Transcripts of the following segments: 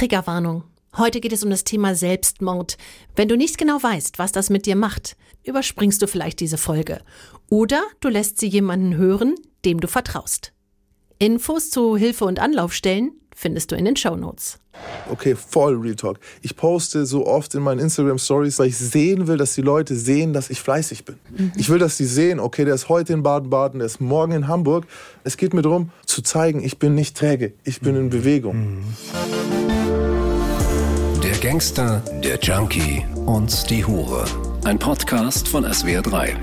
Triggerwarnung. Heute geht es um das Thema Selbstmord. Wenn du nicht genau weißt, was das mit dir macht, überspringst du vielleicht diese Folge. Oder du lässt sie jemanden hören, dem du vertraust. Infos zu Hilfe- und Anlaufstellen findest du in den Show Notes. Okay, voll Real Talk. Ich poste so oft in meinen Instagram Stories, weil ich sehen will, dass die Leute sehen, dass ich fleißig bin. Mhm. Ich will, dass sie sehen, okay, der ist heute in Baden-Baden, der ist morgen in Hamburg. Es geht mir darum, zu zeigen, ich bin nicht träge, ich bin in Bewegung. Mhm. Gangster, der Junkie und die Hure. Ein Podcast von SWR3.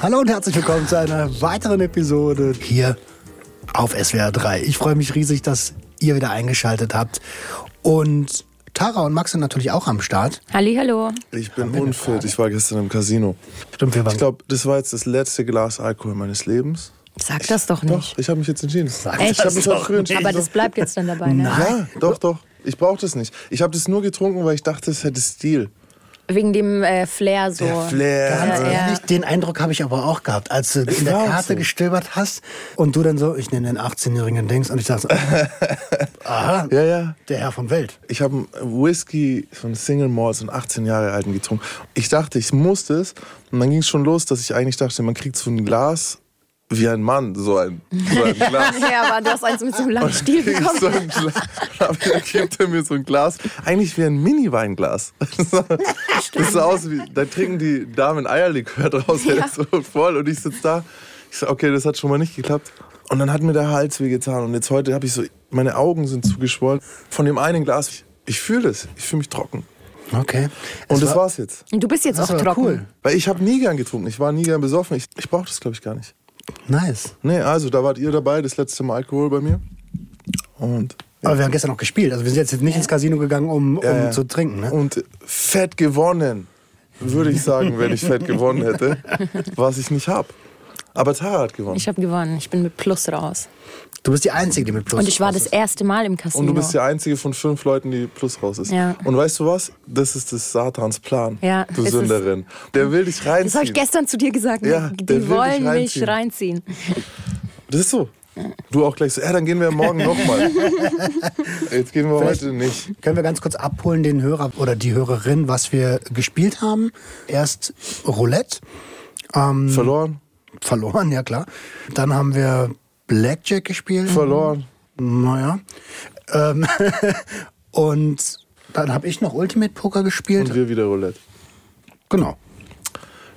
Hallo und herzlich willkommen zu einer weiteren Episode hier auf SWR 3. Ich freue mich riesig, dass ihr wieder eingeschaltet habt. Und Tara und Max sind natürlich auch am Start. Halli, hallo. Ich bin unfit. Ich war gestern im Casino. Stimmt, wir waren Ich glaube, das war jetzt das letzte Glas Alkohol meines Lebens. Sag das doch nicht. Doch, ich habe mich jetzt entschieden. Sag? Ich habe mich auch früh entschieden. Aber das bleibt jetzt dann dabei, ne? Ja, doch, doch. Ich brauche das nicht. Ich habe das nur getrunken, weil ich dachte, es hätte Stil. Wegen dem äh, Flair so. Der Flair. Ganz Ja, ja. ehrlich, den Eindruck habe ich aber auch gehabt, als du in der Karte so. gestöbert hast und du dann so, ich nenne den 18-jährigen Dings und ich dachte, so, aha, Ja, ja. der Herr vom Welt. Ich habe einen Whisky von Single Malt, so einen 18 Jahre alten getrunken. Ich dachte, ich musste es. Und dann ging es schon los, dass ich eigentlich dachte, man kriegt so ein Glas wie ein Mann, so ein, so ein Glas. Ja, aber du hast eins mit so einem langen Stiel Ich bekommen. so ein dann gibt er mir so ein Glas, eigentlich wie ein Mini-Weinglas. Das sah aus wie, da trinken die Damen Eierlikör draus, der ist so voll und ich sitze da. Ich so, okay, das hat schon mal nicht geklappt. Und dann hat mir der Hals wehgetan und jetzt heute habe ich so, meine Augen sind zugeschwollen. Von dem einen Glas, ich, ich fühle es, ich fühle mich trocken. Okay. Und Es das war- war's jetzt. Und du bist jetzt Das auch trocken. cool. Weil ich habe nie gern getrunken, ich war nie gern besoffen. Ich, ich brauche das, glaube ich, gar nicht. Nice. Nee, also da wart ihr dabei, das letzte Mal Alkohol bei mir. Und Aber wir haben gestern noch gespielt. Also wir sind jetzt nicht ins Casino gegangen, um, um ja. zu trinken. Ne? Und fett gewonnen, würde ich sagen, wenn ich fett gewonnen hätte, was ich nicht habe. Aber Tara hat gewonnen. Ich habe gewonnen. Ich bin mit Plus raus. Du bist die Einzige, die mit Plus Und ich war raus das ist. erste Mal im Casino. Und du bist die einzige von fünf Leuten, die plus raus ist. Ja. Und weißt du was? Das ist des Satans Plan. Ja, du ist. Sünderin. Der will dich reinziehen. das habe ich gestern zu dir gesagt. Ja, die wollen mich reinziehen. reinziehen. Das ist so. Du auch gleich so, ja, dann gehen wir morgen nochmal. Jetzt gehen wir Vielleicht- heute nicht. Können wir ganz kurz abholen, den Hörer oder die Hörerin, was wir gespielt haben? Erst Roulette. Ähm, Verloren, verloren, ja klar. Dann haben wir Blackjack gespielt. verloren. Naja. Ähm, und dann habe ich noch Ultimate Poker gespielt. Und wir wieder Roulette. genau.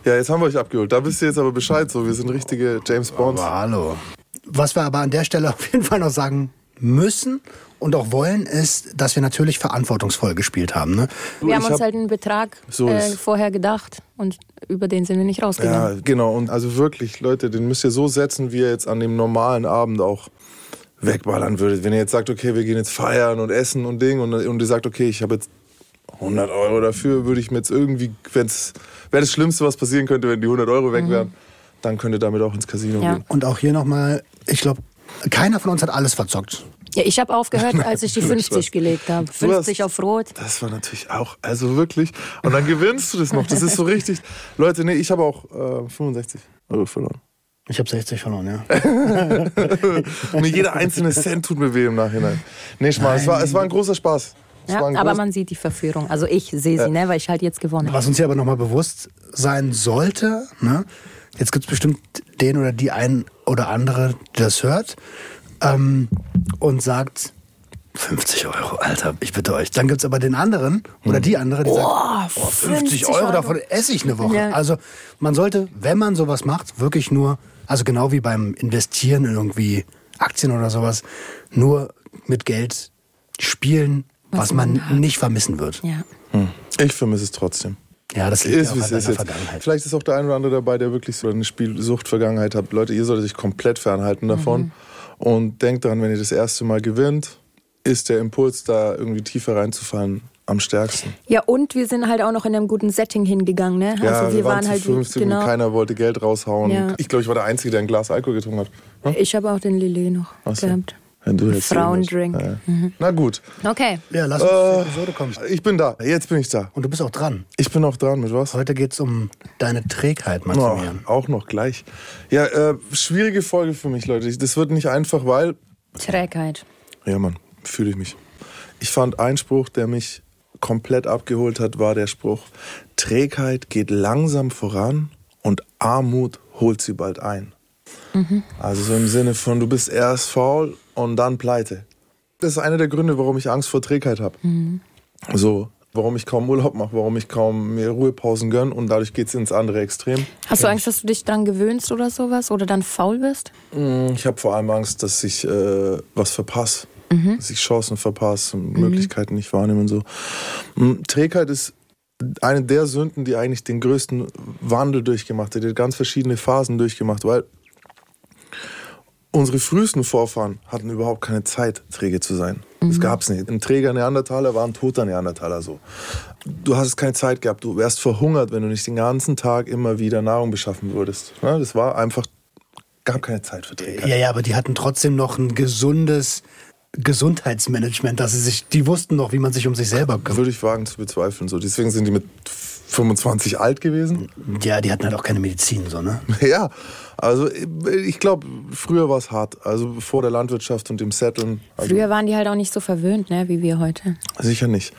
Ja, jetzt haben wir euch abgeholt. Da wisst ihr jetzt aber Bescheid so. Wir sind richtige James Bonds. Aber hallo. Was wir aber an der Stelle auf jeden Fall noch sagen müssen und auch wollen, ist, dass wir natürlich verantwortungsvoll gespielt haben. Ne? Wir haben ich uns hab- halt einen Betrag So äh, vorher gedacht und über den sind wir nicht Ja, rausgegangen. genau. Und also wirklich, Leute, den müsst ihr so setzen, wie ihr jetzt an dem normalen Abend auch wegballern würdet. Wenn ihr jetzt sagt, okay, wir gehen jetzt feiern und essen und Ding und, und ihr sagt, okay, ich habe jetzt 100 Euro dafür, würde ich mir jetzt irgendwie, wenn es wäre das Schlimmste, was passieren könnte, wenn die 100 Euro weg wären, dann könnt ihr damit auch ins Casino Ja. gehen. Und auch hier nochmal, ich glaube, keiner von uns hat alles verzockt. Ja, ich habe aufgehört, als ich die 50 gelegt habe. Du hast- 50 auf Rot. Das war natürlich auch, also wirklich. Und dann gewinnst du das noch. Das ist so richtig. Leute, nee, ich habe auch äh, 65 Euro verloren. Ich habe 60 verloren, ja. Und jeder einzelne Cent tut mir weh im Nachhinein. Nee, Schmal, es war, es war ein großer Spaß. Es Ja, ein aber groß- man sieht die Verführung. Also ich sehe sie, ne, weil ich halt jetzt gewonnen habe. Was uns hier aber nochmal bewusst sein sollte, ne? jetzt gibt es bestimmt den oder die ein oder andere, die das hört ähm, und sagt, 50 Euro, Alter, ich bitte euch. Dann gibt es aber den anderen oder die andere, die sagt, oh, 50, 50 Euro, Euro. davon esse ich eine Woche. Ja. Also man sollte, wenn man sowas macht, wirklich nur, also genau wie beim Investieren in irgendwie Aktien oder sowas, nur mit Geld spielen, was, man, man hat. nicht vermissen wird. Ja. Ich vermisse es trotzdem. Ja, das liegt Ist, ja auch es an ist. Vergangenheit. Vielleicht ist auch der eine oder andere dabei, der wirklich so eine Spielsucht-Vergangenheit hat. Leute, ihr solltet euch komplett fernhalten davon. Mhm. Und denkt daran, wenn ihr das erste Mal gewinnt, ist der Impuls, da irgendwie tiefer reinzufallen, am stärksten. ja, und wir sind halt auch noch in einem guten Setting hingegangen, ne? Ja, also wir, waren zu halt 50 genau. und keiner wollte Geld raushauen. Ja. Ich glaube, ich war der Einzige, der ein Glas Alkohol getrunken hat. Hm? Ich habe auch den Lillet noch so. gehabt. Ja, du hättest Frauendrink. Ja, ja. Na gut, Okay. Ja, lass uns Äh, zur Episode kommen. ich bin da. Jetzt bin ich da. Und du bist auch dran. Ich bin auch dran mit was? Heute geht es um deine Trägheit, Oh, Maximilian. auch noch gleich. Ja, äh, schwierige Folge für mich, Leute. Das wird nicht einfach, weil Trägheit. Ja, Mann, fühle ich mich. Ich fand ein Spruch, der mich komplett abgeholt hat, war der Spruch, Trägheit geht langsam voran und Armut holt sie bald ein. Also so im Sinne von, du bist erst faul und dann pleite. Das ist einer der Gründe, warum ich Angst vor Trägheit habe. So, warum ich kaum Urlaub mache, warum ich kaum mir Ruhepausen gönne und dadurch geht es ins andere Extrem. Hast du Angst, dass du dich dran gewöhnst oder sowas? Oder dann faul wirst? Mm, Ich habe vor allem Angst, dass ich äh, was verpasse. Dass ich Chancen verpasse, und Möglichkeiten nicht wahrnehme und so. Mm, Trägheit ist eine der Sünden, die eigentlich den größten Wandel durchgemacht hat, die hat ganz verschiedene Phasen durchgemacht, weil unsere frühesten Vorfahren hatten überhaupt keine Zeit, träge zu sein. Das gab's nicht. Ein träger Neandertaler war ein toter Neandertaler so. Du hast keine Zeit gehabt, du wärst verhungert, wenn du nicht den ganzen Tag immer wieder Nahrung beschaffen würdest. Ja, Das war einfach, gab keine Zeit für Trägheit. Ja, ja, aber die hatten trotzdem noch ein gesundes Gesundheitsmanagement, dass sie sich, die wussten noch, wie man sich um sich selber kümmert. Würde ich wagen zu bezweifeln. So. Deswegen sind die mit 25 alt gewesen. Ja, die hatten halt auch keine Medizin, so, ne? Ja, also ich glaube, früher war es hart. Also vor der Landwirtschaft und dem Setteln. Also Früher waren die halt auch nicht so verwöhnt, ne, wie wir heute. Sicher nicht.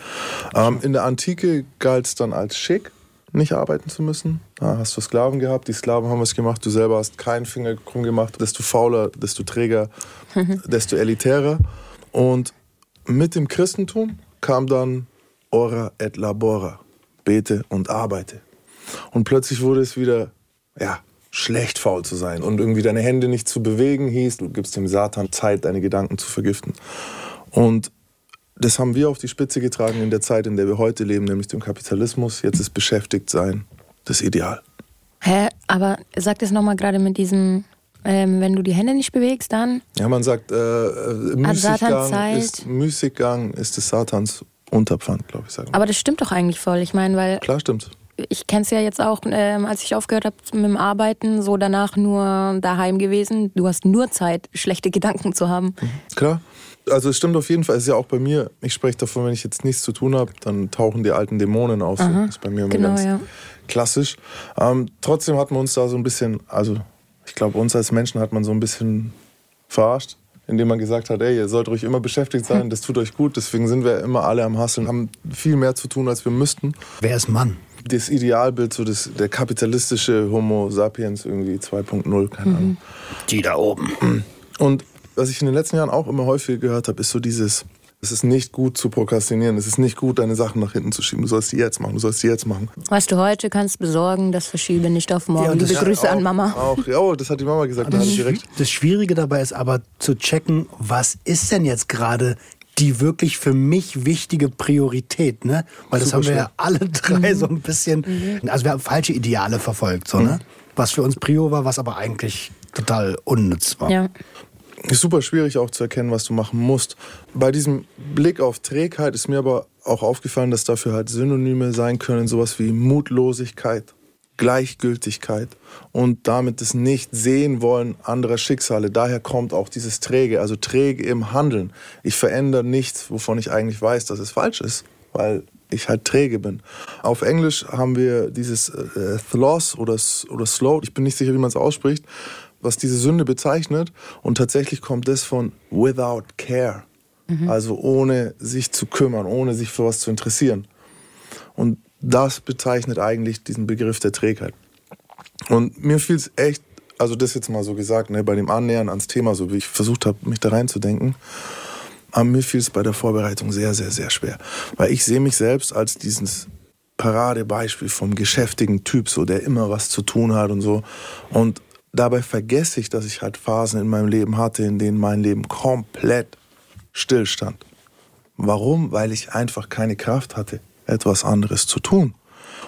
Ähm, in der Antike galt es dann als schick, nicht arbeiten zu müssen. Da hast du Sklaven gehabt, die Sklaven haben was gemacht, du selber hast keinen Finger krumm gemacht. Desto fauler, desto träger, desto elitärer. Und mit dem Christentum kam dann Ora et labora, bete und arbeite. Und plötzlich wurde es wieder, ja, schlecht faul zu sein und irgendwie deine Hände nicht zu bewegen hieß, du gibst dem Satan Zeit, deine Gedanken zu vergiften. Und das haben wir auf die Spitze getragen in der Zeit, in der wir heute leben, nämlich dem Kapitalismus. Jetzt ist beschäftigt sein das Ideal. Hä? Aber sag das nochmal gerade mit diesem, ähm, wenn du die Hände nicht bewegst, dann. Ja, man sagt, äh, äh, Müßiggang, ist, Müßiggang ist des Satans Unterpfand, glaube ich. Sagen. Aber das stimmt doch eigentlich voll. Ich meine, weil Klar stimmt. ich kenne es ja jetzt auch, ähm, als ich aufgehört habe mit dem Arbeiten, so danach nur daheim gewesen. Du hast nur Zeit, schlechte Gedanken zu haben. Klar. Also es stimmt auf jeden Fall. Es ist ja auch bei mir. Ich spreche davon, wenn ich jetzt nichts zu tun habe, dann tauchen die alten Dämonen auf. So. Das ist bei mir immer genau, ganz ja. klassisch. Ähm, trotzdem hat man uns da so ein bisschen, also ich glaube, uns als Menschen hat man so ein bisschen verarscht, indem man gesagt hat, ey, ihr sollt ruhig immer beschäftigt sein, das tut euch gut. Deswegen sind wir immer alle am Hasseln, haben viel mehr zu tun, als wir müssten. Wer ist Mann? Das Idealbild, so das, der kapitalistische Homo sapiens irgendwie 2.0, keine Ahnung. Die da oben. Und was ich in den letzten Jahren auch immer häufiger gehört habe, ist so dieses, es ist nicht gut zu prokrastinieren, es ist nicht gut, deine Sachen nach hinten zu schieben. Du sollst die jetzt machen, du sollst die jetzt machen. Was du heute kannst besorgen, das verschiebe nicht auf morgen. Ja, und das Liebe Grüße auch, an Mama. Auch, ja, oh, das hat die Mama gesagt, da hatte ich recht. Das Schwierige dabei ist aber zu checken, was ist denn jetzt gerade die wirklich für mich wichtige Priorität, ne? Weil das Super haben wir schwer. ja alle drei so ein bisschen, also wir haben falsche Ideale verfolgt, so, ne? Was für uns Prio war, was aber eigentlich total unnütz war. Ja. Ist super schwierig auch zu erkennen, was du machen musst. Bei diesem Blick auf Trägheit ist mir aber auch aufgefallen, dass dafür halt Synonyme sein können, sowas wie Mutlosigkeit, Gleichgültigkeit und damit das Nicht-Sehen-Wollen anderer Schicksale. Daher kommt auch dieses Träge, also träge im Handeln. Ich verändere nichts, wovon ich eigentlich weiß, dass es falsch ist, weil ich halt träge bin. Auf Englisch haben wir dieses äh, Thlos oder, oder Slow, ich bin nicht sicher, wie man es ausspricht, was diese Sünde bezeichnet. Und tatsächlich kommt das von without care. Also ohne sich zu kümmern, ohne sich für was zu interessieren. Und das bezeichnet eigentlich diesen Begriff der Trägheit. Und mir fiel es echt, also das jetzt mal so gesagt, ne, bei dem Annähern ans Thema, so wie ich versucht habe, mich da reinzudenken, aber mir fiel es bei der Vorbereitung sehr, sehr, sehr schwer. Weil ich sehe mich selbst als dieses Paradebeispiel vom geschäftigen Typ, so, der immer was zu tun hat und so. Und dabei vergesse ich, dass ich halt Phasen in meinem Leben hatte, in denen mein Leben komplett stillstand. Warum? Weil ich einfach keine Kraft hatte, etwas anderes zu tun.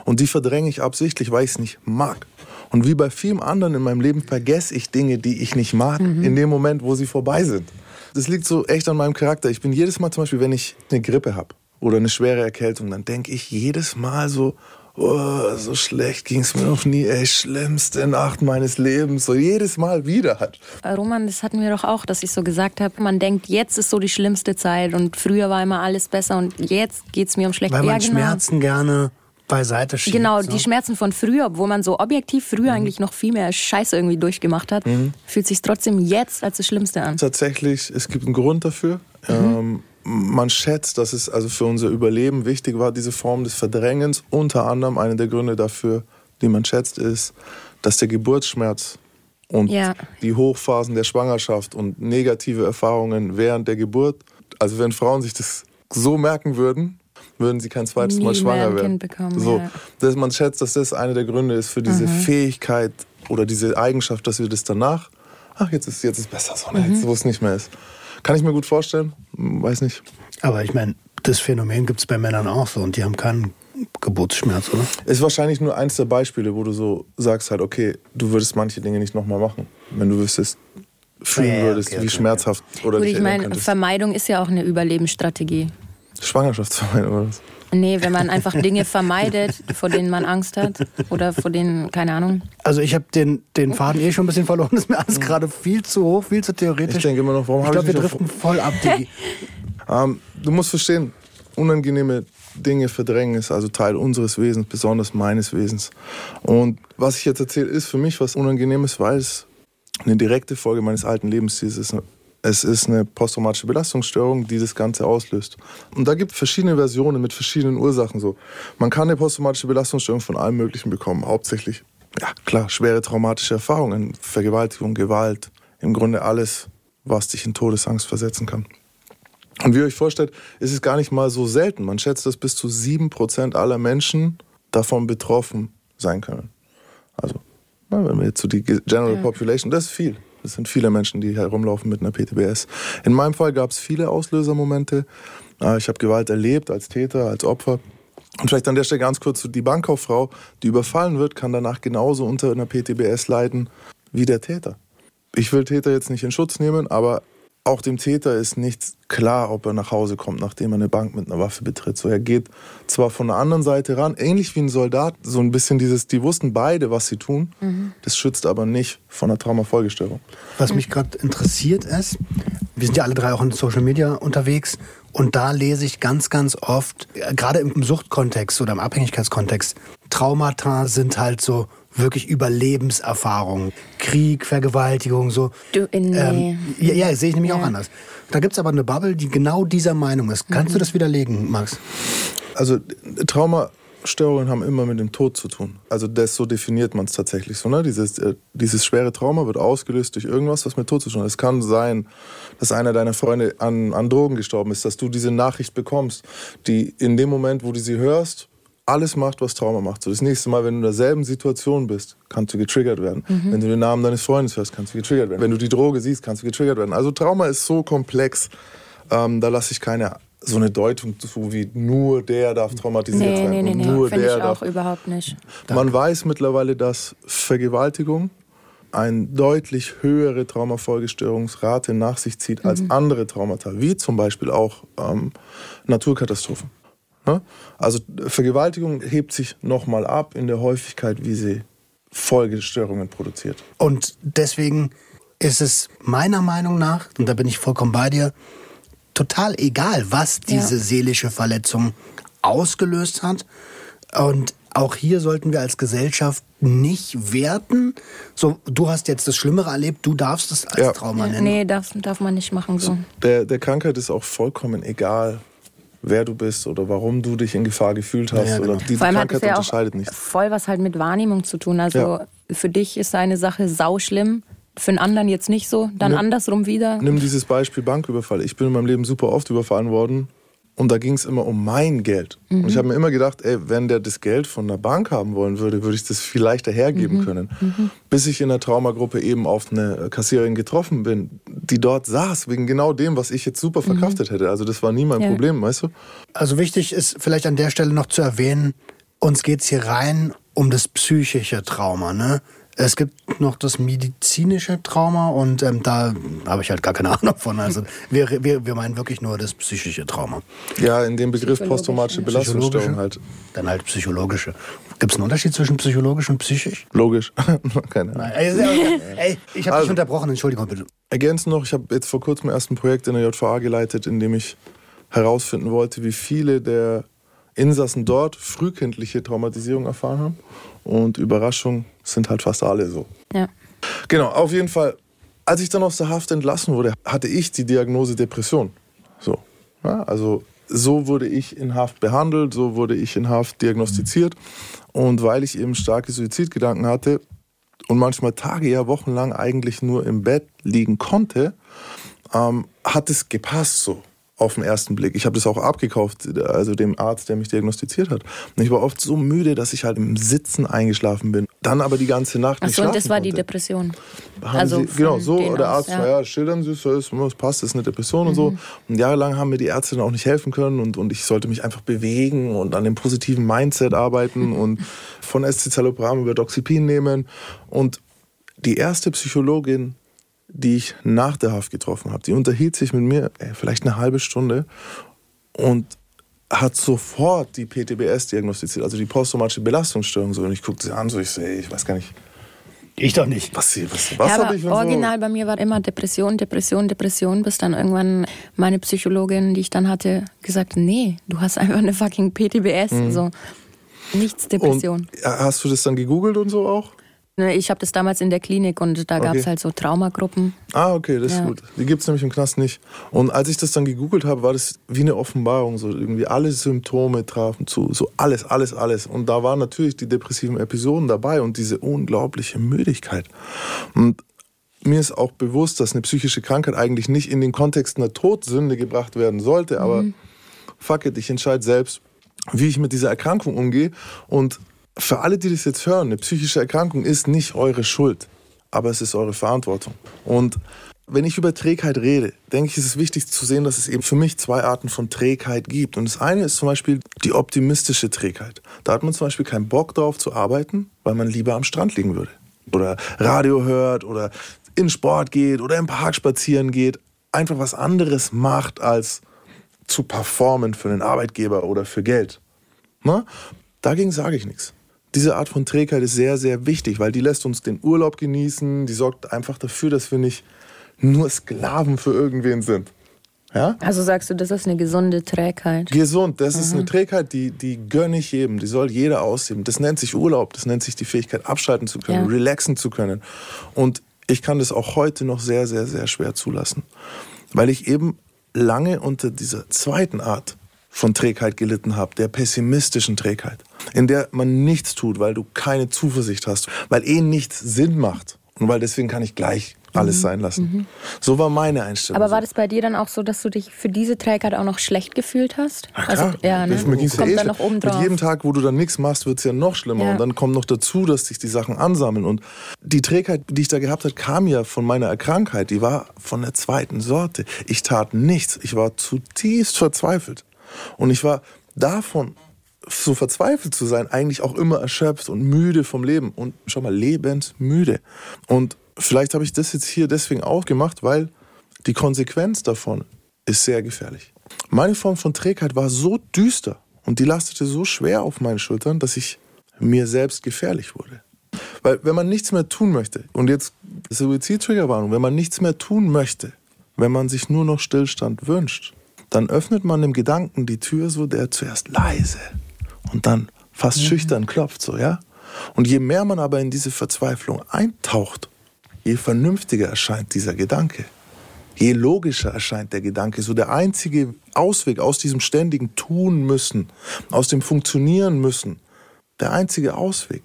Und die verdränge ich absichtlich, weil ich es nicht mag. Und wie bei vielen anderen in meinem Leben vergesse ich Dinge, die ich nicht mag, in dem Moment, wo sie vorbei sind. Das liegt so echt an meinem Charakter. Ich bin jedes Mal zum Beispiel, wenn ich eine Grippe habe oder eine schwere Erkältung, dann denke ich jedes Mal so, oh, so schlecht ging es mir noch nie, ey, schlimmste Nacht meines Lebens. So jedes Mal wieder halt. Äh, Roman, das hatten wir doch auch, dass ich so gesagt habe, man denkt, jetzt ist so die schlimmste Zeit und früher war immer alles besser und jetzt geht es mir um schlecht. Weil man Ja, genau. Schmerzen gerne beiseite schiebt. Genau, so. die Schmerzen von früher, wo man so objektiv früher eigentlich noch viel mehr Scheiße irgendwie durchgemacht hat, fühlt sich trotzdem jetzt als das Schlimmste an. Tatsächlich, es gibt einen Grund dafür. Ähm, man schätzt, dass es also für unser Überleben wichtig war, diese Form des Verdrängens. Unter anderem einer der Gründe dafür, die man schätzt, ist, dass der Geburtsschmerz und Ja. die Hochphasen der Schwangerschaft und negative Erfahrungen während der Geburt, also wenn Frauen sich das so merken würden, würden sie kein zweites Nie Mal schwanger werden. Bekommen, so, ja. Mhm. dass man schätzt, dass das einer der Gründe ist für diese Fähigkeit oder diese Eigenschaft, dass wir das danach, ach jetzt ist jetzt ist besser so, ne? Mhm. jetzt, wo es nicht mehr ist. Kann ich mir gut vorstellen, weiß nicht. Aber ich meine, das Phänomen gibt es bei Männern auch so und die haben keinen Geburtsschmerz, oder? Ist wahrscheinlich nur eins der Beispiele, wo du so sagst halt, okay, du würdest manche Dinge nicht nochmal machen, wenn du wüsstest, fühlen Ja, ja, würdest, okay, wie okay, schmerzhaft oder Gut, dich ich meine. Vermeidung ist ja auch eine Überlebensstrategie. Schwangerschaftsvermeidung oder was? Nee, wenn man einfach Dinge vermeidet, vor denen man Angst hat oder vor denen, keine Ahnung. Also ich habe den, den Faden eh schon ein bisschen verloren. Das ist mir alles gerade viel zu hoch, viel zu theoretisch. Ich denke immer noch, warum ich glaube, ich wir driften voll ab, Digi. Ähm, du musst verstehen, unangenehme Dinge verdrängen ist also Teil unseres Wesens, besonders meines Wesens. Und was ich jetzt erzähle, ist für mich was Unangenehmes, weil es eine direkte Folge meines alten Lebensstils ist. Es ist eine posttraumatische Belastungsstörung, die das Ganze auslöst. Und da gibt es verschiedene Versionen mit verschiedenen Ursachen. So. Man kann eine posttraumatische Belastungsstörung von allem Möglichen bekommen, hauptsächlich, ja klar, schwere traumatische Erfahrungen, Vergewaltigung, Gewalt, im Grunde alles, was dich in Todesangst versetzen kann. Und wie ihr euch vorstellt, ist es gar nicht mal so selten. Man schätzt, dass bis zu 7% aller Menschen davon betroffen sein können. Also, wenn wir jetzt so die General Population, das ist viel. Das sind viele Menschen, die herumlaufen mit einer PTBS. In meinem Fall gab es viele Auslösermomente. Äh, Ich habe Gewalt erlebt als Täter, als Opfer. Und vielleicht an der Stelle ganz kurz, die Bankkauffrau, die überfallen wird, kann danach genauso unter einer PTBS leiden wie der Täter. Ich will Täter jetzt nicht in Schutz nehmen, aber auch dem Täter ist nicht klar, ob er nach Hause kommt, nachdem er eine Bank mit einer Waffe betritt. So, er geht zwar von der anderen Seite ran, ähnlich wie ein Soldat, so ein bisschen dieses, die wussten beide, was sie tun. Das schützt aber nicht von einer Traumafolgestörung. Was mich gerade interessiert ist, wir sind ja alle drei auch in Social Media unterwegs und da lese ich ganz, ganz oft, äh, gerade im Suchtkontext oder im Abhängigkeitskontext, Traumata sind halt so wirklich Überlebenserfahrungen. Krieg, Vergewaltigung, so. Du, äh, nee. Ähm, ja, ja, sehe ich nämlich auch Ja. anders. Da gibt es aber eine Bubble, die genau dieser Meinung ist. Kannst Mhm. du das widerlegen, Max? Also Traumastörungen haben immer mit dem Tod zu tun. Also das so definiert man es tatsächlich so. Ne? Dieses, äh, dieses schwere Trauma wird ausgelöst durch irgendwas, was mit Tod zu tun hat. Es kann sein, dass einer deiner Freunde an, an Drogen gestorben ist, dass du diese Nachricht bekommst, die in dem Moment, wo du sie hörst, alles macht, was Trauma macht. So das nächste Mal, wenn du in derselben Situation bist, kannst du getriggert werden. Wenn du den Namen deines Freundes hörst, kannst du getriggert werden. Wenn du die Droge siehst, kannst du getriggert werden. Also Trauma ist so komplex, ähm, da lasse ich keine so eine Deutung zu wie nur der darf traumatisiert Nee, sein nee, nee, nee. nur Finde der ich auch darf. überhaupt nicht. Man weiß mittlerweile, dass Vergewaltigung eine deutlich höhere Traumafolgestörungsrate nach sich zieht als andere Traumata, wie zum Beispiel auch ähm, Naturkatastrophen. Ne? Also Vergewaltigung hebt sich nochmal ab in der Häufigkeit, wie sie Folgestörungen produziert. Und deswegen ist es meiner Meinung nach, und da bin ich vollkommen bei dir, total egal, was diese Ja. seelische Verletzung ausgelöst hat. Und auch hier sollten wir als Gesellschaft nicht werten. So, du hast jetzt das Schlimmere erlebt, du darfst es als Ja. Trauma nennen. nee, darf, darf man nicht machen so. Der, der Krankheit ist auch vollkommen egal, wer du bist oder warum du dich in Gefahr gefühlt hast. Ja, genau. oder die Vor allem hat Krankheit es ja auch unterscheidet nicht. voll was halt mit Wahrnehmung zu tun. Also Ja. für dich ist eine Sache sauschlimm, für einen anderen jetzt nicht so, dann Nimm- andersrum wieder. Nimm dieses Beispiel Banküberfall. Ich bin in meinem Leben super oft überfallen worden und da ging es immer um mein Geld. Und ich habe mir immer gedacht, ey, wenn der das Geld von der Bank haben wollen würde, würde ich das viel leichter hergeben können. Bis ich in der Traumagruppe eben auf eine Kassiererin getroffen bin, die dort saß, wegen genau dem, was ich jetzt super verkraftet hätte. Also das war nie mein Ja. Problem, weißt du? Also wichtig ist vielleicht an der Stelle noch zu erwähnen, uns geht es hier rein um das psychische Trauma. Ne? Es gibt noch das medizinische Trauma und ähm, da habe ich halt gar keine Ahnung von. Also wir, wir, wir meinen wirklich nur das psychische Trauma. Ja, in dem Begriff posttraumatische Belastungsstörung halt. Dann halt psychologische. Gibt es einen Unterschied zwischen psychologisch und psychisch? Logisch. Keine Ahnung. Ey, ey, ey, ich habe dich Also- unterbrochen, Entschuldigung bitte. Ergänzend noch, ich habe jetzt vor kurzem erst ein Projekt in der JVA geleitet, in dem ich herausfinden wollte, wie viele der Insassen dort frühkindliche Traumatisierung erfahren haben. Und Überraschung sind halt fast alle so. Ja. Genau, auf jeden Fall. Als ich dann aus der Haft entlassen wurde, hatte ich die Diagnose Depression. So. Ja, also so wurde ich in Haft behandelt, so wurde ich in Haft diagnostiziert. Und weil ich eben starke Suizidgedanken hatte und manchmal Tage, ja wochenlang eigentlich nur im Bett liegen konnte, ähm, hat es gepasst so auf den ersten Blick. Ich habe das auch abgekauft, also dem Arzt, der mich diagnostiziert hat. Und ich war oft so müde, dass ich halt im Sitzen eingeschlafen bin. Dann aber die ganze Nacht nicht Achso, schlafen und das war konnte. die Depression. Haben Also sie, genau, so, der aus, Arzt ja. war, ja, schildern Sie es, so ist, es passt, es ist eine Depression und so. Mhm. Und jahrelang haben mir die Ärzte dann auch nicht helfen können und, und ich sollte mich einfach bewegen und an dem positiven Mindset arbeiten und von Escitalopram über Doxipin nehmen. Und die erste Psychologin, die ich nach der Haft getroffen habe, die unterhielt sich mit mir ey, vielleicht eine halbe Stunde und hat sofort die PTBS diagnostiziert, also die posttraumatische Belastungsstörung. So. Und ich guckte sie an, so ich so, ey, ich weiß gar nicht, Ich doch nicht. was sie, was, was ja, aber ich und so. original bei mir war immer Depression, Depression, Depression, bis dann irgendwann meine Psychologin, die ich dann hatte, gesagt, nee, du hast einfach eine fucking PTBS, so nichts Depression. Mhm. Und äh, hast du das dann gegoogelt und so auch? Ne, Ich habe das damals in der Klinik und da gab Okay. es halt so Traumagruppen. Ah, okay, das Ja. ist gut. Die gibt es nämlich im Knast nicht. Und als ich das dann gegoogelt habe, war das wie eine Offenbarung. So irgendwie alle Symptome trafen zu. So alles, alles, alles. Und da waren natürlich die depressiven Episoden dabei und diese unglaubliche Müdigkeit. Und mir ist auch bewusst, dass eine psychische Krankheit eigentlich nicht in den Kontext einer Todsünde gebracht werden sollte. Aber fuck it, ich entscheide selbst, wie ich mit dieser Erkrankung umgehe. Und für alle, die das jetzt hören, eine psychische Erkrankung ist nicht eure Schuld, aber es ist eure Verantwortung. Und wenn ich über Trägheit rede, denke ich, ist es wichtig zu sehen, dass es eben für mich zwei Arten von Trägheit gibt. Und das eine ist zum Beispiel die optimistische Trägheit. Da hat man zum Beispiel keinen Bock drauf zu arbeiten, weil man lieber am Strand liegen würde. Oder Radio hört oder in Sport geht oder im Park spazieren geht. Einfach was anderes macht, als zu performen für einen Arbeitgeber oder für Geld. Na? Dagegen sage ich nichts. Diese Art von Trägheit ist sehr, sehr wichtig, weil die lässt uns den Urlaub genießen, die sorgt einfach dafür, dass wir nicht nur Sklaven für irgendwen sind. Ja? Also sagst du, das ist eine gesunde Trägheit. Gesund, das ist eine Trägheit, die, die gönne ich jedem, die soll jeder ausleben. Das nennt sich Urlaub, das nennt sich die Fähigkeit, abschalten zu können, Ja. relaxen zu können. Und ich kann das auch heute noch sehr, sehr, sehr schwer zulassen, weil ich eben lange unter dieser zweiten Art von Trägheit gelitten habe, der pessimistischen Trägheit, in der man nichts tut, weil du keine Zuversicht hast, weil eh nichts Sinn macht und weil deswegen kann ich gleich alles sein lassen. So war meine Einstellung. Mhm. Aber war das bei dir dann auch so, dass du dich für diese Trägheit auch noch schlecht gefühlt hast? Na klar, ja, ne? mir ging's ja eh dann noch oben Mit jedem Tag, wo du dann nichts machst, wird's ja noch schlimmer. Ja. Und dann kommt noch dazu, dass sich die Sachen ansammeln. Und die Trägheit, die ich da gehabt habe, kam ja von meiner Krankheit. Die war von der zweiten Sorte. Ich tat nichts. Ich war zutiefst verzweifelt. Und ich war davon, so verzweifelt zu sein, eigentlich auch immer erschöpft und müde vom Leben. Und schon mal lebensmüde. Und vielleicht habe ich das jetzt hier deswegen auch gemacht, weil die Konsequenz davon ist sehr gefährlich. Meine Form von Trägheit war so düster und die lastete so schwer auf meinen Schultern, dass ich mir selbst gefährlich wurde. Weil wenn man nichts mehr tun möchte, und jetzt Suizid-Triggerwarnung, wenn man nichts mehr tun möchte, wenn man sich nur noch Stillstand wünscht, dann öffnet man dem Gedanken die Tür so, der zuerst leise und dann fast schüchtern klopft, so, ja? Und je mehr man aber in diese Verzweiflung eintaucht, je vernünftiger erscheint dieser Gedanke. Je logischer erscheint der Gedanke. So der einzige Ausweg aus diesem ständigen Tun müssen, aus dem Funktionieren müssen, der einzige Ausweg,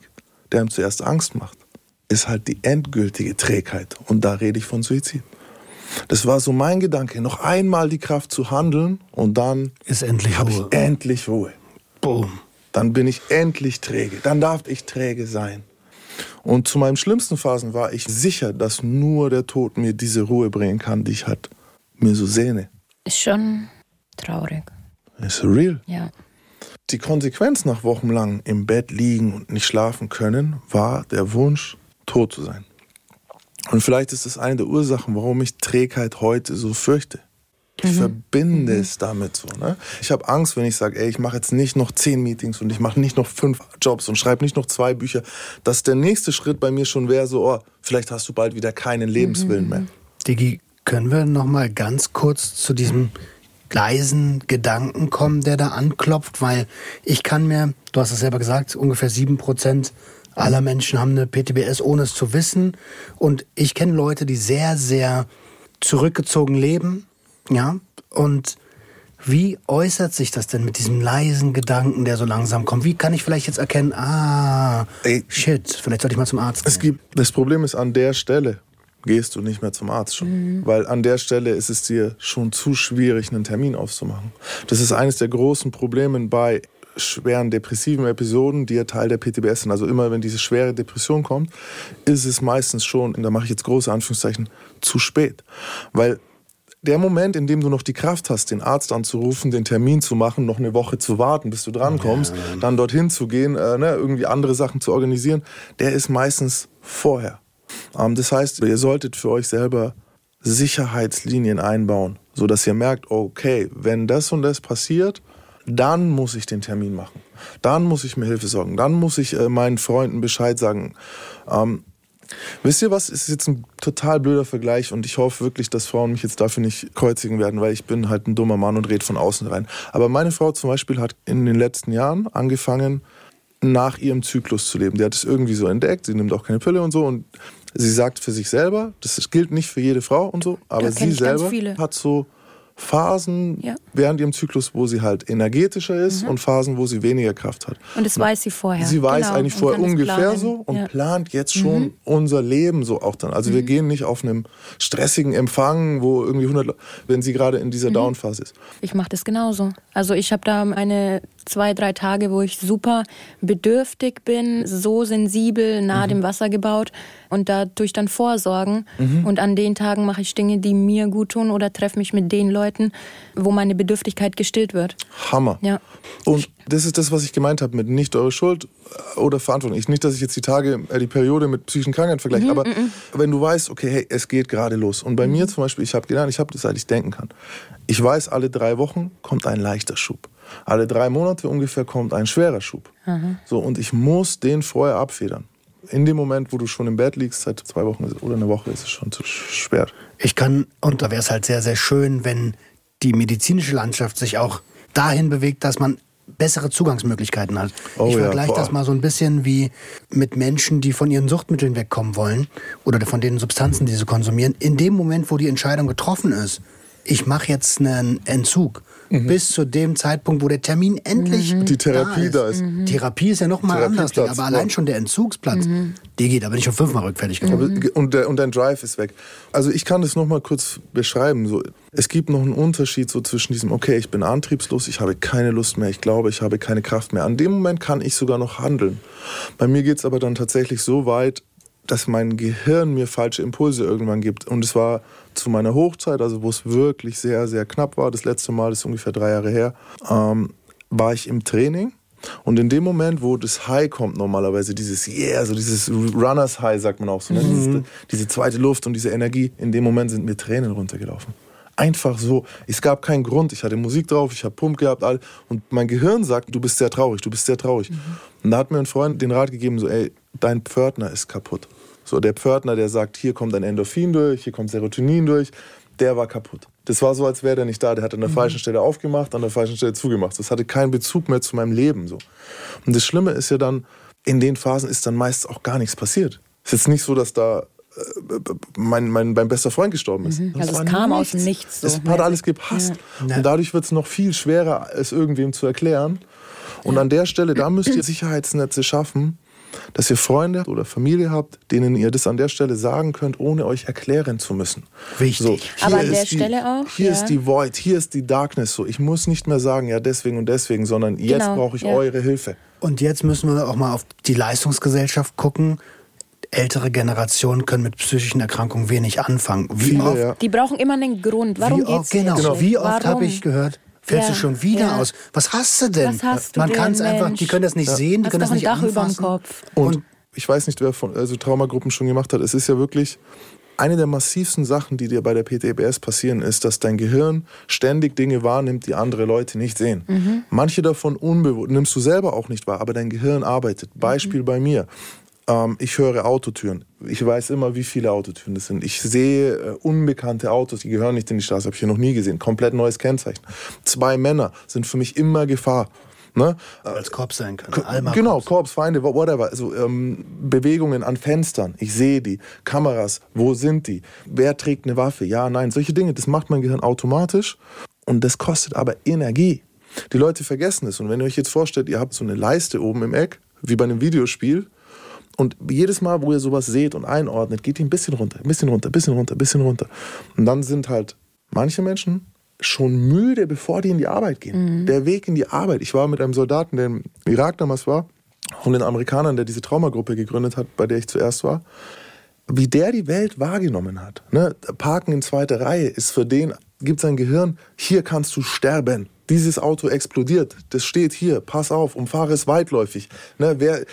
der ihm zuerst Angst macht, ist halt die endgültige Trägheit. Und da rede ich von Suizid. Das war so mein Gedanke, noch einmal die Kraft zu handeln und dann Ist endlich habe ich Ruhe. endlich Ruhe. Boom. Dann bin ich endlich träge. Dann darf ich träge sein. Und zu meinen schlimmsten Phasen war ich sicher, dass nur der Tod mir diese Ruhe bringen kann, die ich halt mir so sehne. Ist schon traurig. Ist real. Ja. Die Konsequenz nach wochenlang im Bett liegen und nicht schlafen können, war der Wunsch, tot zu sein. Und vielleicht ist das eine der Ursachen, warum ich Trägheit heute so fürchte. Ich verbinde es damit so. Ne? Ich habe Angst, wenn ich sage, ey, ich mache jetzt nicht noch zehn Meetings und ich mache nicht noch fünf Jobs und schreibe nicht noch zwei Bücher, dass der nächste Schritt bei mir schon wäre, so, oh, vielleicht hast du bald wieder keinen Lebenswillen mehr. Digi, können wir noch mal ganz kurz zu diesem leisen Gedanken kommen, der da anklopft? Weil ich kann mir, du hast es selber gesagt, ungefähr sieben Prozent aller Menschen haben eine PTBS, ohne es zu wissen. Und ich kenne Leute, die sehr, sehr zurückgezogen leben, ja, und Wie äußert sich das denn mit diesem leisen Gedanken, der so langsam kommt? Wie kann ich vielleicht jetzt erkennen, ah, shit, vielleicht sollte ich mal zum Arzt Es gehen? gibt, das Problem ist, an der Stelle gehst du nicht mehr zum Arzt schon. Weil an der Stelle ist es dir schon zu schwierig, einen Termin auszumachen. Das ist eines der großen Probleme bei schweren depressiven Episoden, die ja Teil der PTBS sind. Also immer, wenn diese schwere Depression kommt, ist es meistens schon, und da mache ich jetzt große Anführungszeichen, zu spät. Weil der Moment, in dem du noch die Kraft hast, den Arzt anzurufen, den Termin zu machen, noch eine Woche zu warten, bis du drankommst, dann dorthin zu gehen, äh, ne, irgendwie andere Sachen zu organisieren, der ist meistens vorher. Ähm, das heißt, ihr solltet für euch selber Sicherheitslinien einbauen, sodass ihr merkt, okay, wenn das und das passiert, dann muss ich den Termin machen. Dann muss ich mir Hilfe sorgen. Dann muss ich äh, meinen Freunden Bescheid sagen. Ähm, Wisst ihr was? Es ist jetzt ein total blöder Vergleich und ich hoffe wirklich, dass Frauen mich jetzt dafür nicht kreuzigen werden, weil ich bin halt ein dummer Mann und rede von außen rein. Aber meine Frau zum Beispiel hat in den letzten Jahren angefangen, nach ihrem Zyklus zu leben. Die hat es irgendwie so entdeckt, sie nimmt auch keine Pille und so und sie sagt für sich selber, das gilt nicht für jede Frau und so, aber sie selber hat so Phasen Ja. während ihrem Zyklus, wo sie halt energetischer ist und Phasen, wo sie weniger Kraft hat. Und das weiß sie vorher. Sie weiß Genau, eigentlich und vorher ungefähr so und Ja. Mhm. plant jetzt schon unser Leben so auch dann. Also wir gehen nicht auf einem stressigen Empfang, wo irgendwie 100, Le- wenn sie gerade in Mhm. dieser Down-Phase ist. Ich mache das genauso. Also ich habe da eine zwei, drei Tage, wo ich super bedürftig bin, so sensibel, Mhm. nah dem Wasser gebaut und dadurch dann vorsorgen. Und an den Tagen mache ich Dinge, die mir gut tun oder treffe mich mit den Leuten, wo meine Bedürftigkeit gestillt wird. Hammer. Ja. Und das ist das, was ich gemeint habe mit nicht eure Schuld oder Verantwortung. Ich, nicht, dass ich jetzt die Tage, äh, die Periode mit psychischen Krankheiten vergleiche, aber wenn du weißt, okay, hey, es geht gerade los. Und bei mir zum Beispiel, ich habe gelernt, ich habe das, seit ich denken kann. Ich weiß, alle drei Wochen kommt ein leichter Schub. Alle drei Monate ungefähr kommt ein schwerer Schub. So, und ich muss den vorher abfedern. In dem Moment, wo du schon im Bett liegst, seit zwei Wochen oder eine Woche, ist es schon zu schwer. Ich kann, und da wäre es halt sehr, sehr schön, wenn die medizinische Landschaft sich auch dahin bewegt, dass man bessere Zugangsmöglichkeiten hat. Oh ich ja, vergleiche boah. das mal so ein bisschen wie mit Menschen, die von ihren Suchtmitteln wegkommen wollen oder von den Substanzen, die sie konsumieren. In dem Moment, wo die Entscheidung getroffen ist, ich mache jetzt einen Entzug, Mhm. bis zu dem Zeitpunkt, wo der Termin endlich Die Therapie da ist. Therapie ist ja noch mal anders, Therapieplatz, aber allein schon der Entzugsplatz, die geht, da bin ich schon fünfmal rückfällig geworden. Aber- Und, der, und dein Drive ist weg. Also ich kann das nochmal kurz beschreiben. So, es gibt noch einen Unterschied so zwischen diesem, okay, ich bin antriebslos, ich habe keine Lust mehr, ich glaube, ich habe keine Kraft mehr. An dem Moment kann ich sogar noch handeln. Bei mir geht es aber dann tatsächlich so weit, dass mein Gehirn mir falsche Impulse irgendwann gibt. Und es war zu meiner Hochzeit, also wo es wirklich sehr, sehr knapp war, das letzte Mal, das ist ungefähr drei Jahre her, ähm, war ich im Training. Und in dem Moment, wo das High kommt, normalerweise dieses Yeah, so dieses Runners High, sagt man auch so, ne? diese, diese zweite Luft und diese Energie, in dem Moment sind mir Tränen runtergelaufen. Einfach so. Es gab keinen Grund. Ich hatte Musik drauf, ich habe Pump gehabt, all, und mein Gehirn sagt, du bist sehr traurig, du bist sehr traurig. Und da hat mir ein Freund den Rat gegeben, so, ey, dein Pförtner ist kaputt. So, der Pförtner, der sagt, hier kommt ein Endorphin durch, hier kommt Serotonin durch, der war kaputt. Das war so, als wäre der nicht da. Der hat an der falschen Stelle aufgemacht, an der falschen Stelle zugemacht. Das hatte keinen Bezug mehr zu meinem Leben. So. Und das Schlimme ist ja dann, in den Phasen ist dann meist auch gar nichts passiert. Es ist jetzt nicht so, dass da äh, mein, mein, mein bester Freund gestorben ist. Das Also es kam aus dem Nichts so Es hat alles gepasst. Und dadurch wird es noch viel schwerer, es irgendwem zu erklären. Und an der Stelle, da müsst ihr Sicherheitsnetze schaffen, dass ihr Freunde oder Familie habt, denen ihr das an der Stelle sagen könnt, ohne euch erklären zu müssen. Wichtig. hier Aber an der ist die, Stelle auch, Hier ja. ist die Void, hier ist die Darkness. So, ich muss nicht mehr sagen, ja deswegen und deswegen, sondern jetzt Genau, brauche ich ja. eure Hilfe. Und jetzt müssen wir auch mal auf die Leistungsgesellschaft gucken. Ältere Generationen können mit psychischen Erkrankungen wenig anfangen. Wie Viele, oft, ja. Die brauchen immer einen Grund. Warum wie geht's oft, genau, schlecht? wie oft habe ich gehört, fällst Ja, du schon wieder ja. aus? Was hast du denn? Was hast du Man kann es einfach, die können das nicht sehen, die Hast können das doch ein nicht Dach überm anfassen. Kopf. Und, ich weiß nicht, wer von also Traumagruppen schon gemacht hat. Es ist ja wirklich eine der massivsten Sachen, die dir bei der PTBS passieren, ist, dass dein Gehirn ständig Dinge wahrnimmt, die andere Leute nicht sehen. Mhm. Manche davon unbewusst, nimmst du selber auch nicht wahr, aber dein Gehirn arbeitet. Beispiel bei mir. Ähm, ich höre Autotüren. Ich weiß immer, wie viele Autotüren das sind. Ich sehe äh, unbekannte Autos, die gehören nicht in die Straße, habe ich hier noch nie gesehen. Komplett neues Kennzeichen. Zwei Männer sind für mich immer Gefahr. Ne? Als Korb sein können. Alma genau, Korps. Korps, Feinde, wha- whatever. Also ähm, Bewegungen an Fenstern, ich sehe die. Kameras, wo sind die? Wer trägt eine Waffe? Ja, nein, solche Dinge, das macht mein Gehirn automatisch. Und das kostet aber Energie. Die Leute vergessen es. Und wenn ihr euch jetzt vorstellt, ihr habt so eine Leiste oben im Eck, wie bei einem Videospiel, und jedes Mal, wo ihr sowas seht und einordnet, geht die ein bisschen runter, ein bisschen runter, ein bisschen runter, ein bisschen runter. Und dann sind halt manche Menschen schon müde, bevor die in die Arbeit gehen. Mhm. Der Weg in die Arbeit. Ich war mit einem Soldaten, der im Irak damals war, und den Amerikanern, der diese Traumagruppe gegründet hat, bei der ich zuerst war, wie der die Welt wahrgenommen hat. Ne? Parken in zweiter Reihe ist für den, gibt sein Gehirn, hier kannst du sterben. Dieses Auto explodiert, das steht hier, pass auf, umfahre es weitläufig. Ne? Wer,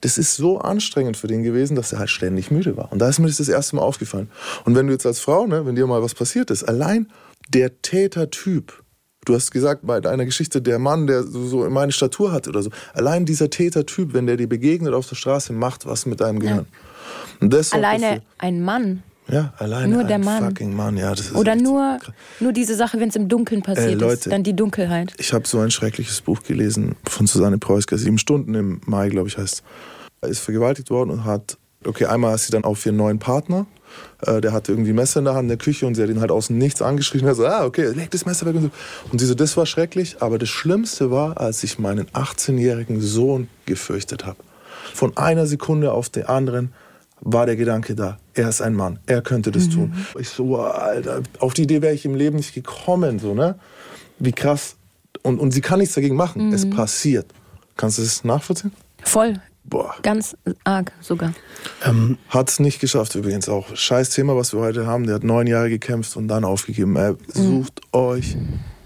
das ist so anstrengend für den gewesen, dass er halt ständig müde war. Und da ist mir das das erste Mal aufgefallen. Und wenn du jetzt als Frau, ne, wenn dir mal was passiert ist, allein der Tätertyp, du hast gesagt bei deiner Geschichte, der Mann, der so meine Statur hat oder so, allein dieser Tätertyp, wenn der dir begegnet auf der Straße, macht was mit deinem Gehirn. Ja. Alleine ein Mann ja, alleine nur der Mann. fucking Mann. Ja, das ist Oder nur, nur diese Sache, wenn es im Dunkeln passiert Ey, Leute, ist, dann die Dunkelheit. Ich habe so ein schreckliches Buch gelesen von Susanne Preusker, Sieben Stunden im Mai, glaube ich, heißt. Er ist vergewaltigt worden und hat, okay, einmal ist sie dann auf ihren neuen Partner. Äh, der hatte irgendwie Messer in der Hand in der Küche und sie hat ihn halt außen nichts angeschrien. Er so, ah, okay, leg das Messer weg. Und, so. und sie so, das war schrecklich. Aber das Schlimmste war, als ich meinen 18-jährigen Sohn gefürchtet habe. Von einer Sekunde auf die anderen war der Gedanke da, er ist ein Mann, er könnte das mhm. tun. Ich so, Alter, auf die Idee wäre ich im Leben nicht gekommen, so, ne? Wie krass. Und, und sie kann nichts dagegen machen. Mhm. Es passiert. Kannst du das nachvollziehen? Voll. Boah. Ganz arg sogar. Ähm, hat es nicht geschafft übrigens auch. Scheiß Thema, was wir heute haben. Der hat neun Jahre gekämpft und dann aufgegeben. Er sucht mhm. euch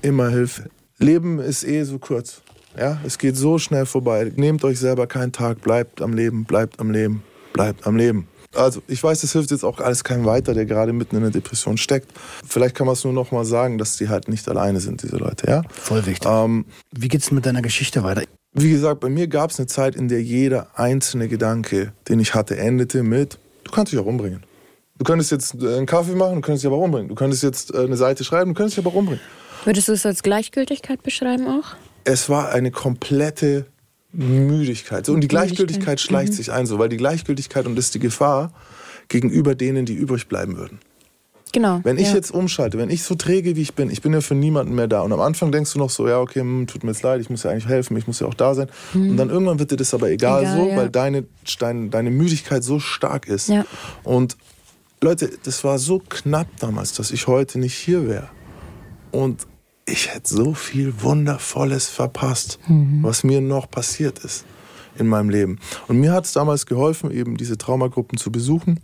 immer Hilfe. Leben ist eh so kurz. Ja, es geht so schnell vorbei. Nehmt euch selber keinen Tag, bleibt am Leben, bleibt am Leben bleibt am Leben. Also ich weiß, das hilft jetzt auch alles keinem weiter, der gerade mitten in der Depression steckt. Vielleicht kann man es nur noch mal sagen, dass die halt nicht alleine sind, diese Leute. Ja? Voll wichtig. Ähm, Wie geht's mit deiner Geschichte weiter? Wie gesagt, bei mir gab es eine Zeit, in der jeder einzelne Gedanke, den ich hatte, endete mit, du kannst dich auch umbringen. Du könntest jetzt äh, einen Kaffee machen, du könntest dich aber umbringen. Du könntest jetzt äh, eine Seite schreiben, du könntest dich aber umbringen. Würdest du es als Gleichgültigkeit beschreiben auch? Es war eine komplette Müdigkeit. So, und die Gleichgültigkeit schleicht mhm. sich ein, so, weil die Gleichgültigkeit und das ist die Gefahr gegenüber denen, die übrig bleiben würden. Genau. Wenn ich ja. jetzt umschalte, wenn ich so träge, wie ich bin, ich bin ja für niemanden mehr da. Und am Anfang denkst du noch so, ja, okay, hm, tut mir jetzt leid, ich muss ja eigentlich helfen, ich muss ja auch da sein. Mhm. Und dann irgendwann wird dir das aber egal, egal so, ja. weil deine, deine, deine Müdigkeit so stark ist. Ja. Und Leute, das war so knapp damals, dass ich heute nicht hier wäre. Und ich hätte so viel Wundervolles verpasst, mhm. was mir noch passiert ist in meinem Leben. Und mir hat es damals geholfen, eben diese Traumagruppen zu besuchen.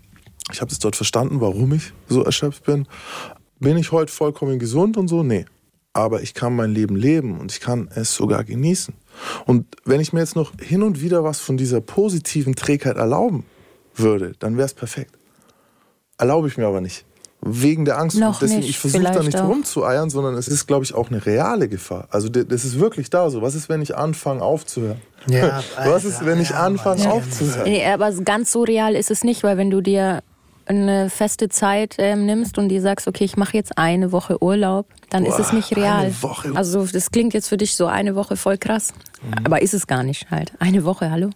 Ich habe es dort verstanden, warum ich so erschöpft bin. Bin ich heute vollkommen gesund und so? Nee. Aber ich kann mein Leben leben und ich kann es sogar genießen. Und wenn ich mir jetzt noch hin und wieder was von dieser positiven Trägheit erlauben würde, dann wäre es perfekt. Erlaube ich mir aber nicht wegen der Angst. Noch deswegen, nicht, ich versuche da nicht auch. rumzueiern, sondern es ist, glaube ich, auch eine reale Gefahr. Also das ist wirklich da so. Was ist, wenn ich anfange aufzuhören? Ja, Was ist, wenn ich anfange ja. aufzuhören? Nee, aber ganz so real ist es nicht, weil wenn du dir eine feste Zeit ähm, nimmst und dir sagst, okay, ich mache jetzt eine Woche Urlaub, dann Boah, ist es nicht real. Eine Woche. Also das klingt jetzt für dich so eine Woche voll krass, mhm. aber ist es gar nicht halt. Eine Woche, hallo?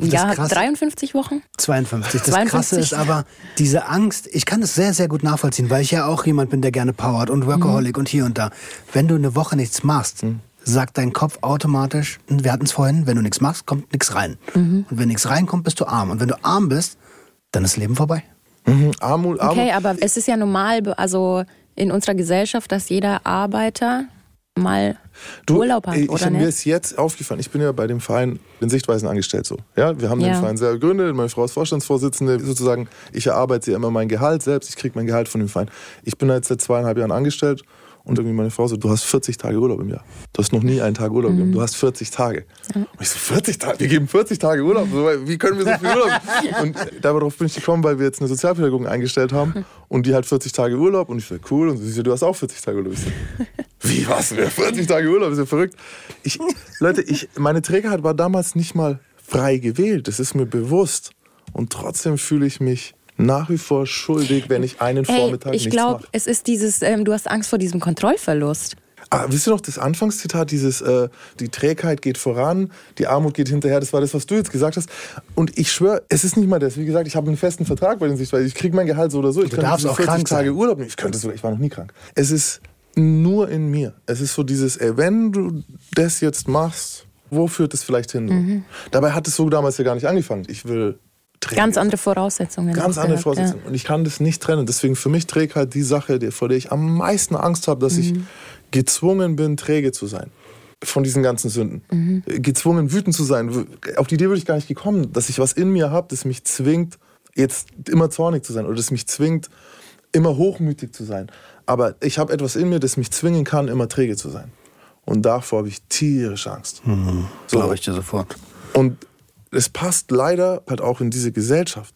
Ja, krass, 53 Wochen? 52. Das 52. Krasse ist aber diese Angst, ich kann das sehr, sehr gut nachvollziehen, weil ich ja auch jemand bin, der gerne powert und Workaholic mhm. und hier und da. Wenn du eine Woche nichts machst, mhm. sagt dein Kopf automatisch, wir hatten es vorhin, wenn du nichts machst, kommt nichts rein. Mhm. Und wenn nichts reinkommt, bist du arm. Und wenn du arm bist, dann ist Leben vorbei. Mhm. Armut, Armut. Okay, aber es ist ja normal, also in unserer Gesellschaft, dass jeder Arbeiter mal du, Urlaub hat, ich, oder Mir ist jetzt aufgefallen, ich bin ja bei dem Verein den Sichtweisen angestellt so. Ja, wir haben ja. den Verein selber gegründet, meine Frau ist Vorstandsvorsitzende, sozusagen, ich erarbeite immer mein Gehalt selbst, ich kriege mein Gehalt von dem Verein. Ich bin jetzt seit zweieinhalb Jahren angestellt und irgendwie meine Frau so, du hast 40 Tage Urlaub im Jahr. Du hast noch nie einen Tag Urlaub gegeben. Du hast 40 Tage. Und ich so, 40 Tage? Wir geben 40 Tage Urlaub. Wie können wir so viel Urlaub? Und darauf bin ich gekommen, weil wir jetzt eine Sozialpädagogin eingestellt haben und die hat 40 Tage Urlaub und ich so, cool. Und sie so, du hast auch 40 Tage Urlaub. Ich so, wie, was? 40 Tage Urlaub? ist ja verrückt. Ich, Leute, ich, meine Trägerheit war damals nicht mal frei gewählt. Das ist mir bewusst. Und trotzdem fühle ich mich nach wie vor schuldig, wenn ich einen Ey, Vormittag ich glaube, es ist dieses, ähm, du hast Angst vor diesem Kontrollverlust. Ah, wisst ihr noch das Anfangszitat, dieses äh, die Trägheit geht voran, die Armut geht hinterher, das war das, was du jetzt gesagt hast. Und ich schwöre, es ist nicht mal das. Wie gesagt, ich habe einen festen Vertrag bei den Sichtweisen. Ich kriege mein Gehalt so oder so. Ich du darfst auch 40 Tage sein. Urlaub nehmen. Ich könnte sogar, ich war noch nie krank. Es ist nur in mir. Es ist so dieses, ey, wenn du das jetzt machst, wo führt es vielleicht hin? Mhm. Dabei hat es so damals ja gar nicht angefangen. Ich will träge. Ganz andere Voraussetzungen. Ganz andere Voraussetzungen. Und ich kann das nicht trennen. Deswegen für mich trägt halt die Sache, vor der ich am meisten Angst habe, dass ich Mhm. gezwungen bin, träge zu sein. Von diesen ganzen Sünden. Mhm. Gezwungen, wütend zu sein. Auf die Idee würde ich gar nicht gekommen, dass ich was in mir habe, das mich zwingt, jetzt immer zornig zu sein oder das mich zwingt, immer hochmütig zu sein. Aber ich habe etwas in mir, das mich zwingen kann, immer träge zu sein. Und davor habe ich tierische Angst. So. Glaube ich dir sofort. Und es passt leider halt auch in diese Gesellschaft.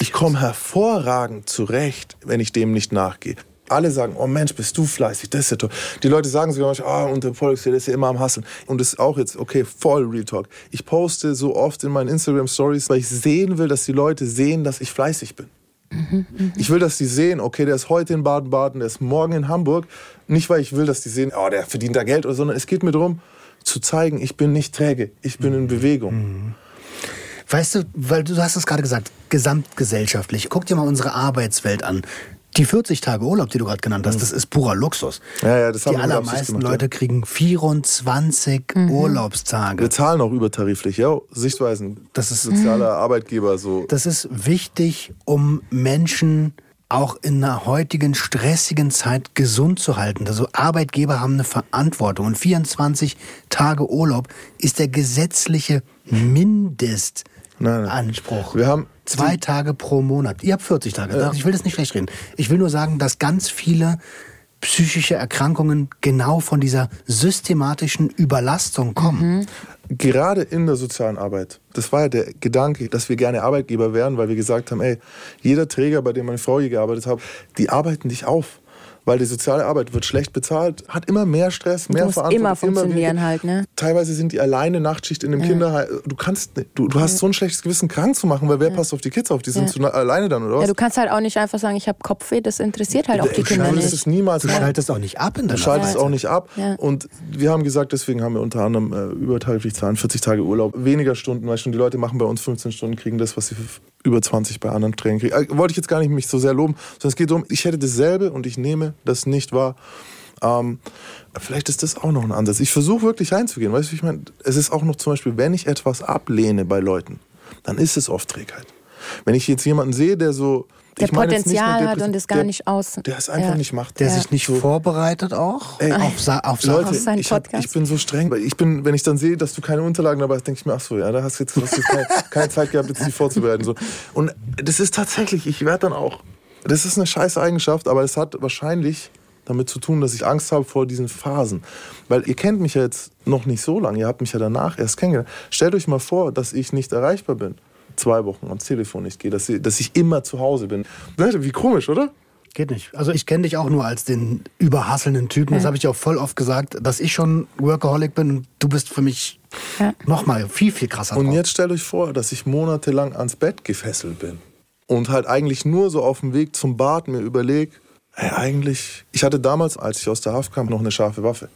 Ich komme hervorragend zurecht, wenn ich dem nicht nachgehe. Alle sagen, oh Mensch, bist du fleißig, das ist ja toll. Die Leute sagen sogar manchmal, ah, und der der ist ja immer am Hasseln. Und das ist auch jetzt, okay, voll Real Talk. Ich poste so oft in meinen Instagram Stories, weil ich sehen will, dass die Leute sehen, dass ich fleißig bin. Ich will, dass die sehen, okay, der ist heute in Baden-Baden, der ist morgen in Hamburg. Nicht, weil ich will, dass die sehen, oh, der verdient da Geld, oder, sondern es geht mir darum, zu zeigen, ich bin nicht träge, ich bin in Bewegung. Weißt du, weil du hast es gerade gesagt, gesamtgesellschaftlich. Guck dir mal unsere Arbeitswelt an. Die 40 Tage Urlaub, die du gerade genannt hast, das ist purer Luxus. Ja, ja, das haben die mit Absicht allermeisten gemacht, Leute ja. kriegen 24 Urlaubstage. Wir zahlen auch übertariflich, ja, Sichtweisen. Das ist- sozialer Arbeitgeber so. Das ist wichtig, um Menschen auch in einer heutigen stressigen Zeit gesund zu halten. Also Arbeitgeber haben eine Verantwortung. Und 24 Tage Urlaub ist der gesetzliche Mindestanspruch. Wir haben Zwei Tage pro Monat. Ihr habt 40 Tage. Ich will das nicht schlecht reden. Ich will nur sagen, dass ganz viele psychische Erkrankungen genau von dieser systematischen Überlastung kommen. gerade in der sozialen Arbeit, das war ja der Gedanke, dass wir gerne Arbeitgeber wären, weil wir gesagt haben, ey, jeder Träger, bei dem meine Frau hier gearbeitet hat, die arbeiten dich auf. Weil die soziale Arbeit wird schlecht bezahlt, hat immer mehr Stress, mehr musst Verantwortung. immer funktionieren weniger- halt, ne? Teilweise sind die alleine Nachtschicht in dem Kinderheim. Du kannst, nicht- du, du hast so ein schlechtes Gewissen, krank zu machen, weil wer passt auf die Kids auf? Die sind Ja. alleine dann, oder was? Ja, du kannst halt auch nicht einfach sagen, ich habe Kopfweh, das interessiert halt auch die du Kinder würdest nicht. es niemals Du schaltest auch nicht ab in Du der schaltest Nacht. auch nicht ab. Ja. Und wir haben gesagt, deswegen haben wir unter anderem äh, übertariflich zahlen, 40 Tage Urlaub, weniger Stunden, weil schon die Leute machen bei uns 15 Stunden, kriegen das, was sie für über 20 bei anderen Trägern kriegen. Äh, wollte ich jetzt gar nicht mich so sehr loben, sondern es geht darum, ich hätte dasselbe und ich nehme das nicht wahr. Ähm, vielleicht ist das auch noch ein Ansatz. Ich versuche wirklich reinzugehen. Weißt du, ich meine, es ist auch noch zum Beispiel, wenn ich etwas ablehne bei Leuten, dann ist es oft Trägheit. Wenn ich jetzt jemanden sehe, der so. Der Potenzial eine hat und es gar der, nicht aus. Der es einfach Ja. nicht macht. Der Ja. sich nicht So. vorbereitet auch Ey, auf, Sa auf Sachen. Leute, Auf seinen ich, hab, Podcast. ich bin so streng, ich bin, wenn ich dann sehe, dass du keine Unterlagen dabei hast, denke ich mir, ach so, ja, da hast du jetzt, hast du jetzt keine, keine Zeit gehabt, jetzt die vorzubereiten. So. Und das ist tatsächlich, ich werde dann auch, das ist eine scheiß Eigenschaft, aber es hat wahrscheinlich damit zu tun, dass ich Angst habe vor diesen Phasen. Weil ihr kennt mich ja jetzt noch nicht so lange, ihr habt mich ja danach erst kennengelernt. Stellt euch mal vor, dass ich nicht erreichbar bin. Zwei Wochen ans Telefon nicht gehe, dass, ich- dass ich immer zu Hause bin. Leute, Wie komisch, oder? Geht nicht. Also ich kenne dich auch nur als den überhasselnden Typen. Das habe ich auch voll oft gesagt, dass ich schon Workaholic bin und du bist für mich Ja. noch mal viel, viel krasser Und drauf. jetzt stellt euch vor, dass ich monatelang ans Bett gefesselt bin und halt eigentlich nur so auf dem Weg zum Bad mir überlege, ey, eigentlich, ich hatte damals, als ich aus der Haft kam, noch eine scharfe Waffe.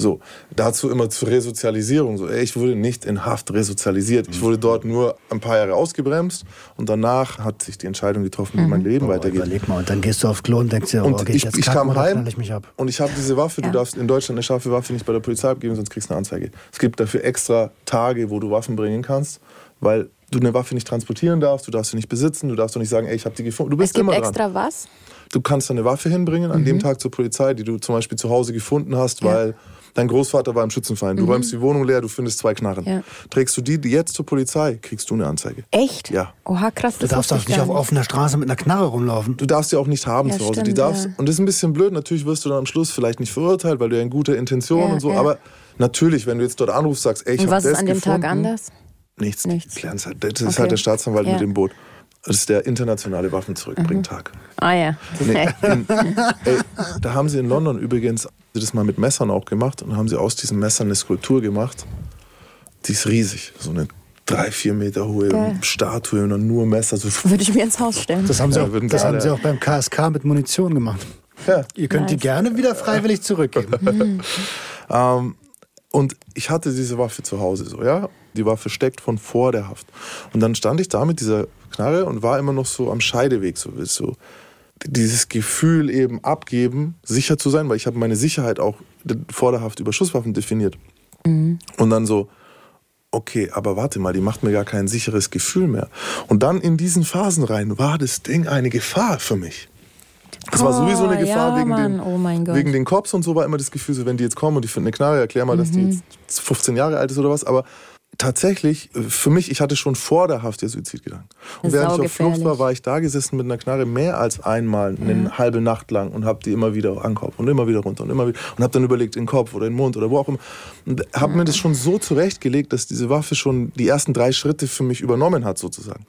So, dazu immer zur Resozialisierung. So, ey, ich wurde nicht in Haft resozialisiert. Ich wurde dort nur ein paar Jahre ausgebremst und danach hat sich die Entscheidung getroffen, wie mein Leben Boah, weitergeht. Überleg mal, und dann gehst du aufs Klo und denkst dir, oh, geht ich, jetzt ich kam heim ich mich ab? und ich habe diese Waffe. Ja. Du darfst in Deutschland eine scharfe Waffe nicht bei der Polizei abgeben, sonst kriegst du eine Anzeige. Es gibt dafür extra Tage, wo du Waffen bringen kannst, weil du eine Waffe nicht transportieren darfst, du darfst sie nicht besitzen, du darfst doch nicht sagen, ey, ich habe die gefunden. Du Es bist gibt immer dran. extra was? Du kannst eine Waffe hinbringen an dem Tag zur Polizei, die du zum Beispiel zu Hause gefunden hast, weil dein Großvater war im Schützenverein. Du räumst die Wohnung leer, du findest zwei Knarren. Ja. Trägst du die jetzt zur Polizei, kriegst du eine Anzeige. Echt? Ja. Oha, krass. Du Das darfst wusste doch ich nicht auf offener Straße mit einer Knarre rumlaufen. Du darfst sie auch nicht haben Ja, zu Hause. die stimmt, darfst, ja. Und das ist ein bisschen blöd. Natürlich wirst du dann am Schluss vielleicht nicht verurteilt, weil du ja in guter Intention Ja, und so. ja. Aber natürlich, wenn du jetzt dort anrufst, sagst, ey, ich Und habe was das ist an dem gefunden, Tag anders? Nichts. Nichts. Die klären's halt. Das ist Okay. halt der Staatsanwalt Ja. mit dem Boot. Das ist der internationale Waffenzurückbringtag. Ah ja. Nee, in, ey, da haben sie in London übrigens das mal mit Messern auch gemacht und haben sie aus diesen Messern eine Skulptur gemacht. Die ist riesig. So eine drei, vier Meter hohe Geil. Statue und dann nur Messer. So, Würde ich mir ins Haus stellen. Das haben sie, Ja, auch, das haben sie auch beim KSK mit Munition gemacht. ja. Ihr könnt die Nice. gerne wieder freiwillig zurückgeben. Ähm, und ich hatte diese Waffe zu Hause, so, ja. Die war versteckt von vor der Haft. Und dann stand ich da mit dieser Knarre und war immer noch so am Scheideweg, so, so dieses Gefühl eben abgeben, sicher zu sein, weil ich habe meine Sicherheit auch vorderhaft über Schusswaffen definiert. Mhm. Und dann so, okay, aber warte mal, die macht mir gar kein sicheres Gefühl mehr. Und dann in diesen Phasen rein war das Ding eine Gefahr für mich. Es war sowieso eine Gefahr ja, wegen, den, Oh wegen den Cops und so war immer das Gefühl, so, wenn die jetzt kommen und die finden eine Knarre, erklär mal, dass die Mhm. jetzt 15 Jahre alt ist oder was. Aber tatsächlich, äh, für mich, ich hatte schon vor der Haft ja Suizidgedanken. Und während ich auf Flucht war, war ich da gesessen mit einer Knarre mehr als einmal, eine halbe Nacht lang und habe die immer wieder an den Kopf und immer wieder runter und immer wieder und habe dann überlegt, in den Kopf oder in den Mund oder wo auch immer. Und habe mir das schon so zurechtgelegt, dass diese Waffe schon die ersten drei Schritte für mich übernommen hat, sozusagen.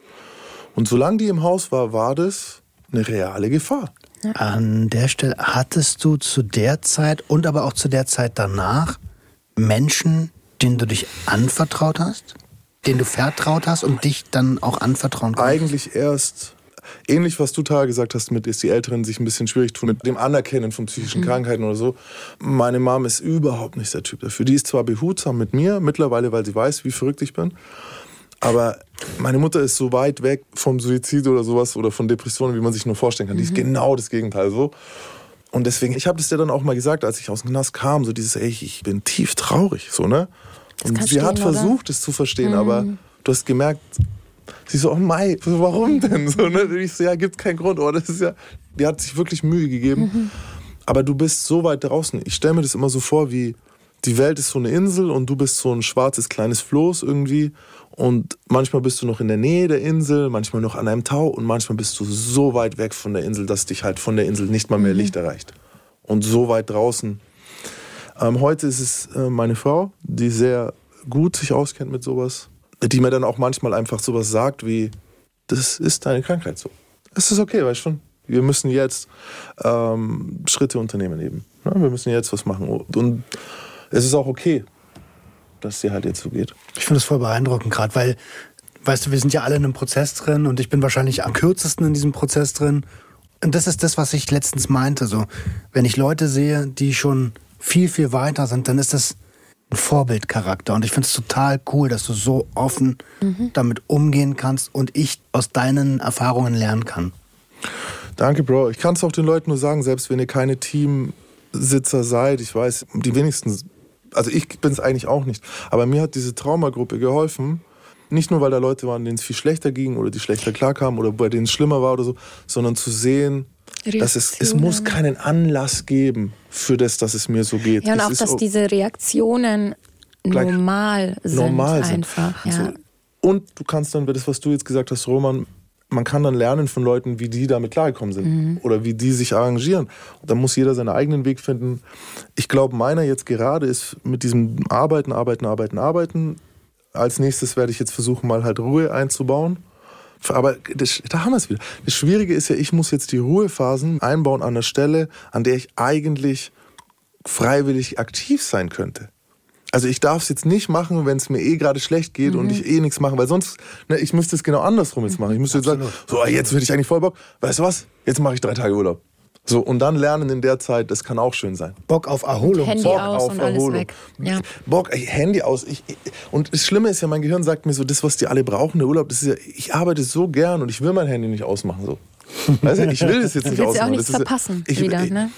Und solange die im Haus war, war das eine reale Gefahr. An der Stelle hattest du zu der Zeit und aber auch zu der Zeit danach Menschen, denen du dich anvertraut hast, denen du vertraut hast und dich dann auch anvertrauen konntest? eigentlich erst ähnlich, was du Tara gesagt hast, mit ist die Älteren sich ein bisschen schwierig tun mit dem Anerkennen von psychischen Krankheiten oder so. Meine Mom ist überhaupt nicht der Typ dafür. Die ist zwar behutsam mit mir mittlerweile, weil sie weiß, wie verrückt ich bin. Aber meine Mutter ist so weit weg vom Suizid oder sowas oder von Depressionen, wie man sich nur vorstellen kann. Die ist genau das Gegenteil so. Und deswegen, ich habe das dir dann auch mal gesagt, als ich aus dem Knast kam, so dieses, ey, ich bin tief traurig, so, ne? Und sie hat oder? versucht, es zu verstehen, aber du hast gemerkt, Sie so, oh Mai, warum denn? So, ne? Und Ich so, ja, gibt keinen Grund. Oh, das ist ja, die hat sich wirklich Mühe gegeben. Aber du bist so weit draußen. Ich stelle mir das immer so vor, wie die Welt ist so eine Insel und du bist so ein schwarzes kleines Floß irgendwie. Und manchmal bist du noch in der Nähe der Insel, manchmal noch an einem Tau und manchmal bist du so weit weg von der Insel, dass dich halt von der Insel nicht mal mehr Licht erreicht. Und so weit draußen. Ähm, heute ist es äh, meine Frau, die sehr gut sich auskennt mit sowas, die mir dann auch manchmal einfach sowas sagt wie, das ist deine Krankheit so. Es ist okay, weißt du schon. Wir müssen jetzt ähm, Schritte unternehmen eben. Ja, wir müssen jetzt was machen. Und es ist auch okay, dass dir halt jetzt so geht. Ich finde es voll beeindruckend, gerade weil, weißt du, wir sind ja alle in einem Prozess drin und ich bin wahrscheinlich am kürzesten in diesem Prozess drin. Und das ist das, was ich letztens meinte. So, wenn ich Leute sehe, die schon viel, viel weiter sind, dann ist das ein Vorbildcharakter. Und ich finde es total cool, dass du so offen damit umgehen kannst und ich aus deinen Erfahrungen lernen kann. Danke, Bro. Ich kann es auch den Leuten nur sagen, selbst wenn ihr keine Teamsitzer seid, ich weiß, die wenigsten, also ich bin es eigentlich auch nicht, aber mir hat diese Traumagruppe geholfen, nicht nur, weil da Leute waren, denen es viel schlechter ging oder die schlechter klarkamen oder bei denen es schlimmer war oder so, sondern zu sehen, dass es, es muss keinen Anlass geben für das, dass es mir so geht. Ja, und Es auch, ist dass o- diese Reaktionen normal sind. normal sind. einfach. Ja. So. Und du kannst dann, das, was du jetzt gesagt hast, Roman, man kann dann lernen von Leuten, wie die damit klargekommen sind Mhm. oder wie die sich arrangieren. Dann muss jeder seinen eigenen Weg finden. Ich glaube, meiner jetzt gerade ist mit diesem Arbeiten, Arbeiten, Arbeiten, Arbeiten. Als nächstes werde ich jetzt versuchen, mal halt Ruhe einzubauen. Aber das, da haben wir es wieder. Das Schwierige ist ja, ich muss jetzt die Ruhephasen einbauen an der Stelle, an der ich eigentlich freiwillig aktiv sein könnte. Also ich darf es jetzt nicht machen, wenn es mir eh gerade schlecht geht und ich eh nichts machen, weil sonst, ne, ich müsste es genau andersrum jetzt machen. Ich müsste jetzt sagen, so jetzt würde ich eigentlich voll Bock, weißt du was, jetzt mache ich drei Tage Urlaub. So, und dann lernen in der Zeit, das kann auch schön sein. Bock auf Erholung. Handy Bock aus auf und alles Erholung. weg. Ja. Bock, ey, Handy aus. Ich, ich, und das Schlimme ist ja, mein Gehirn sagt mir so, das, was die alle brauchen, der Urlaub, das ist ja, ich arbeite so gern und ich will mein Handy nicht ausmachen. So. Weißt du, ich will das jetzt nicht willst ja ausmachen. auch nichts Das ist ja- verpassen ich, wieder, ich, ne?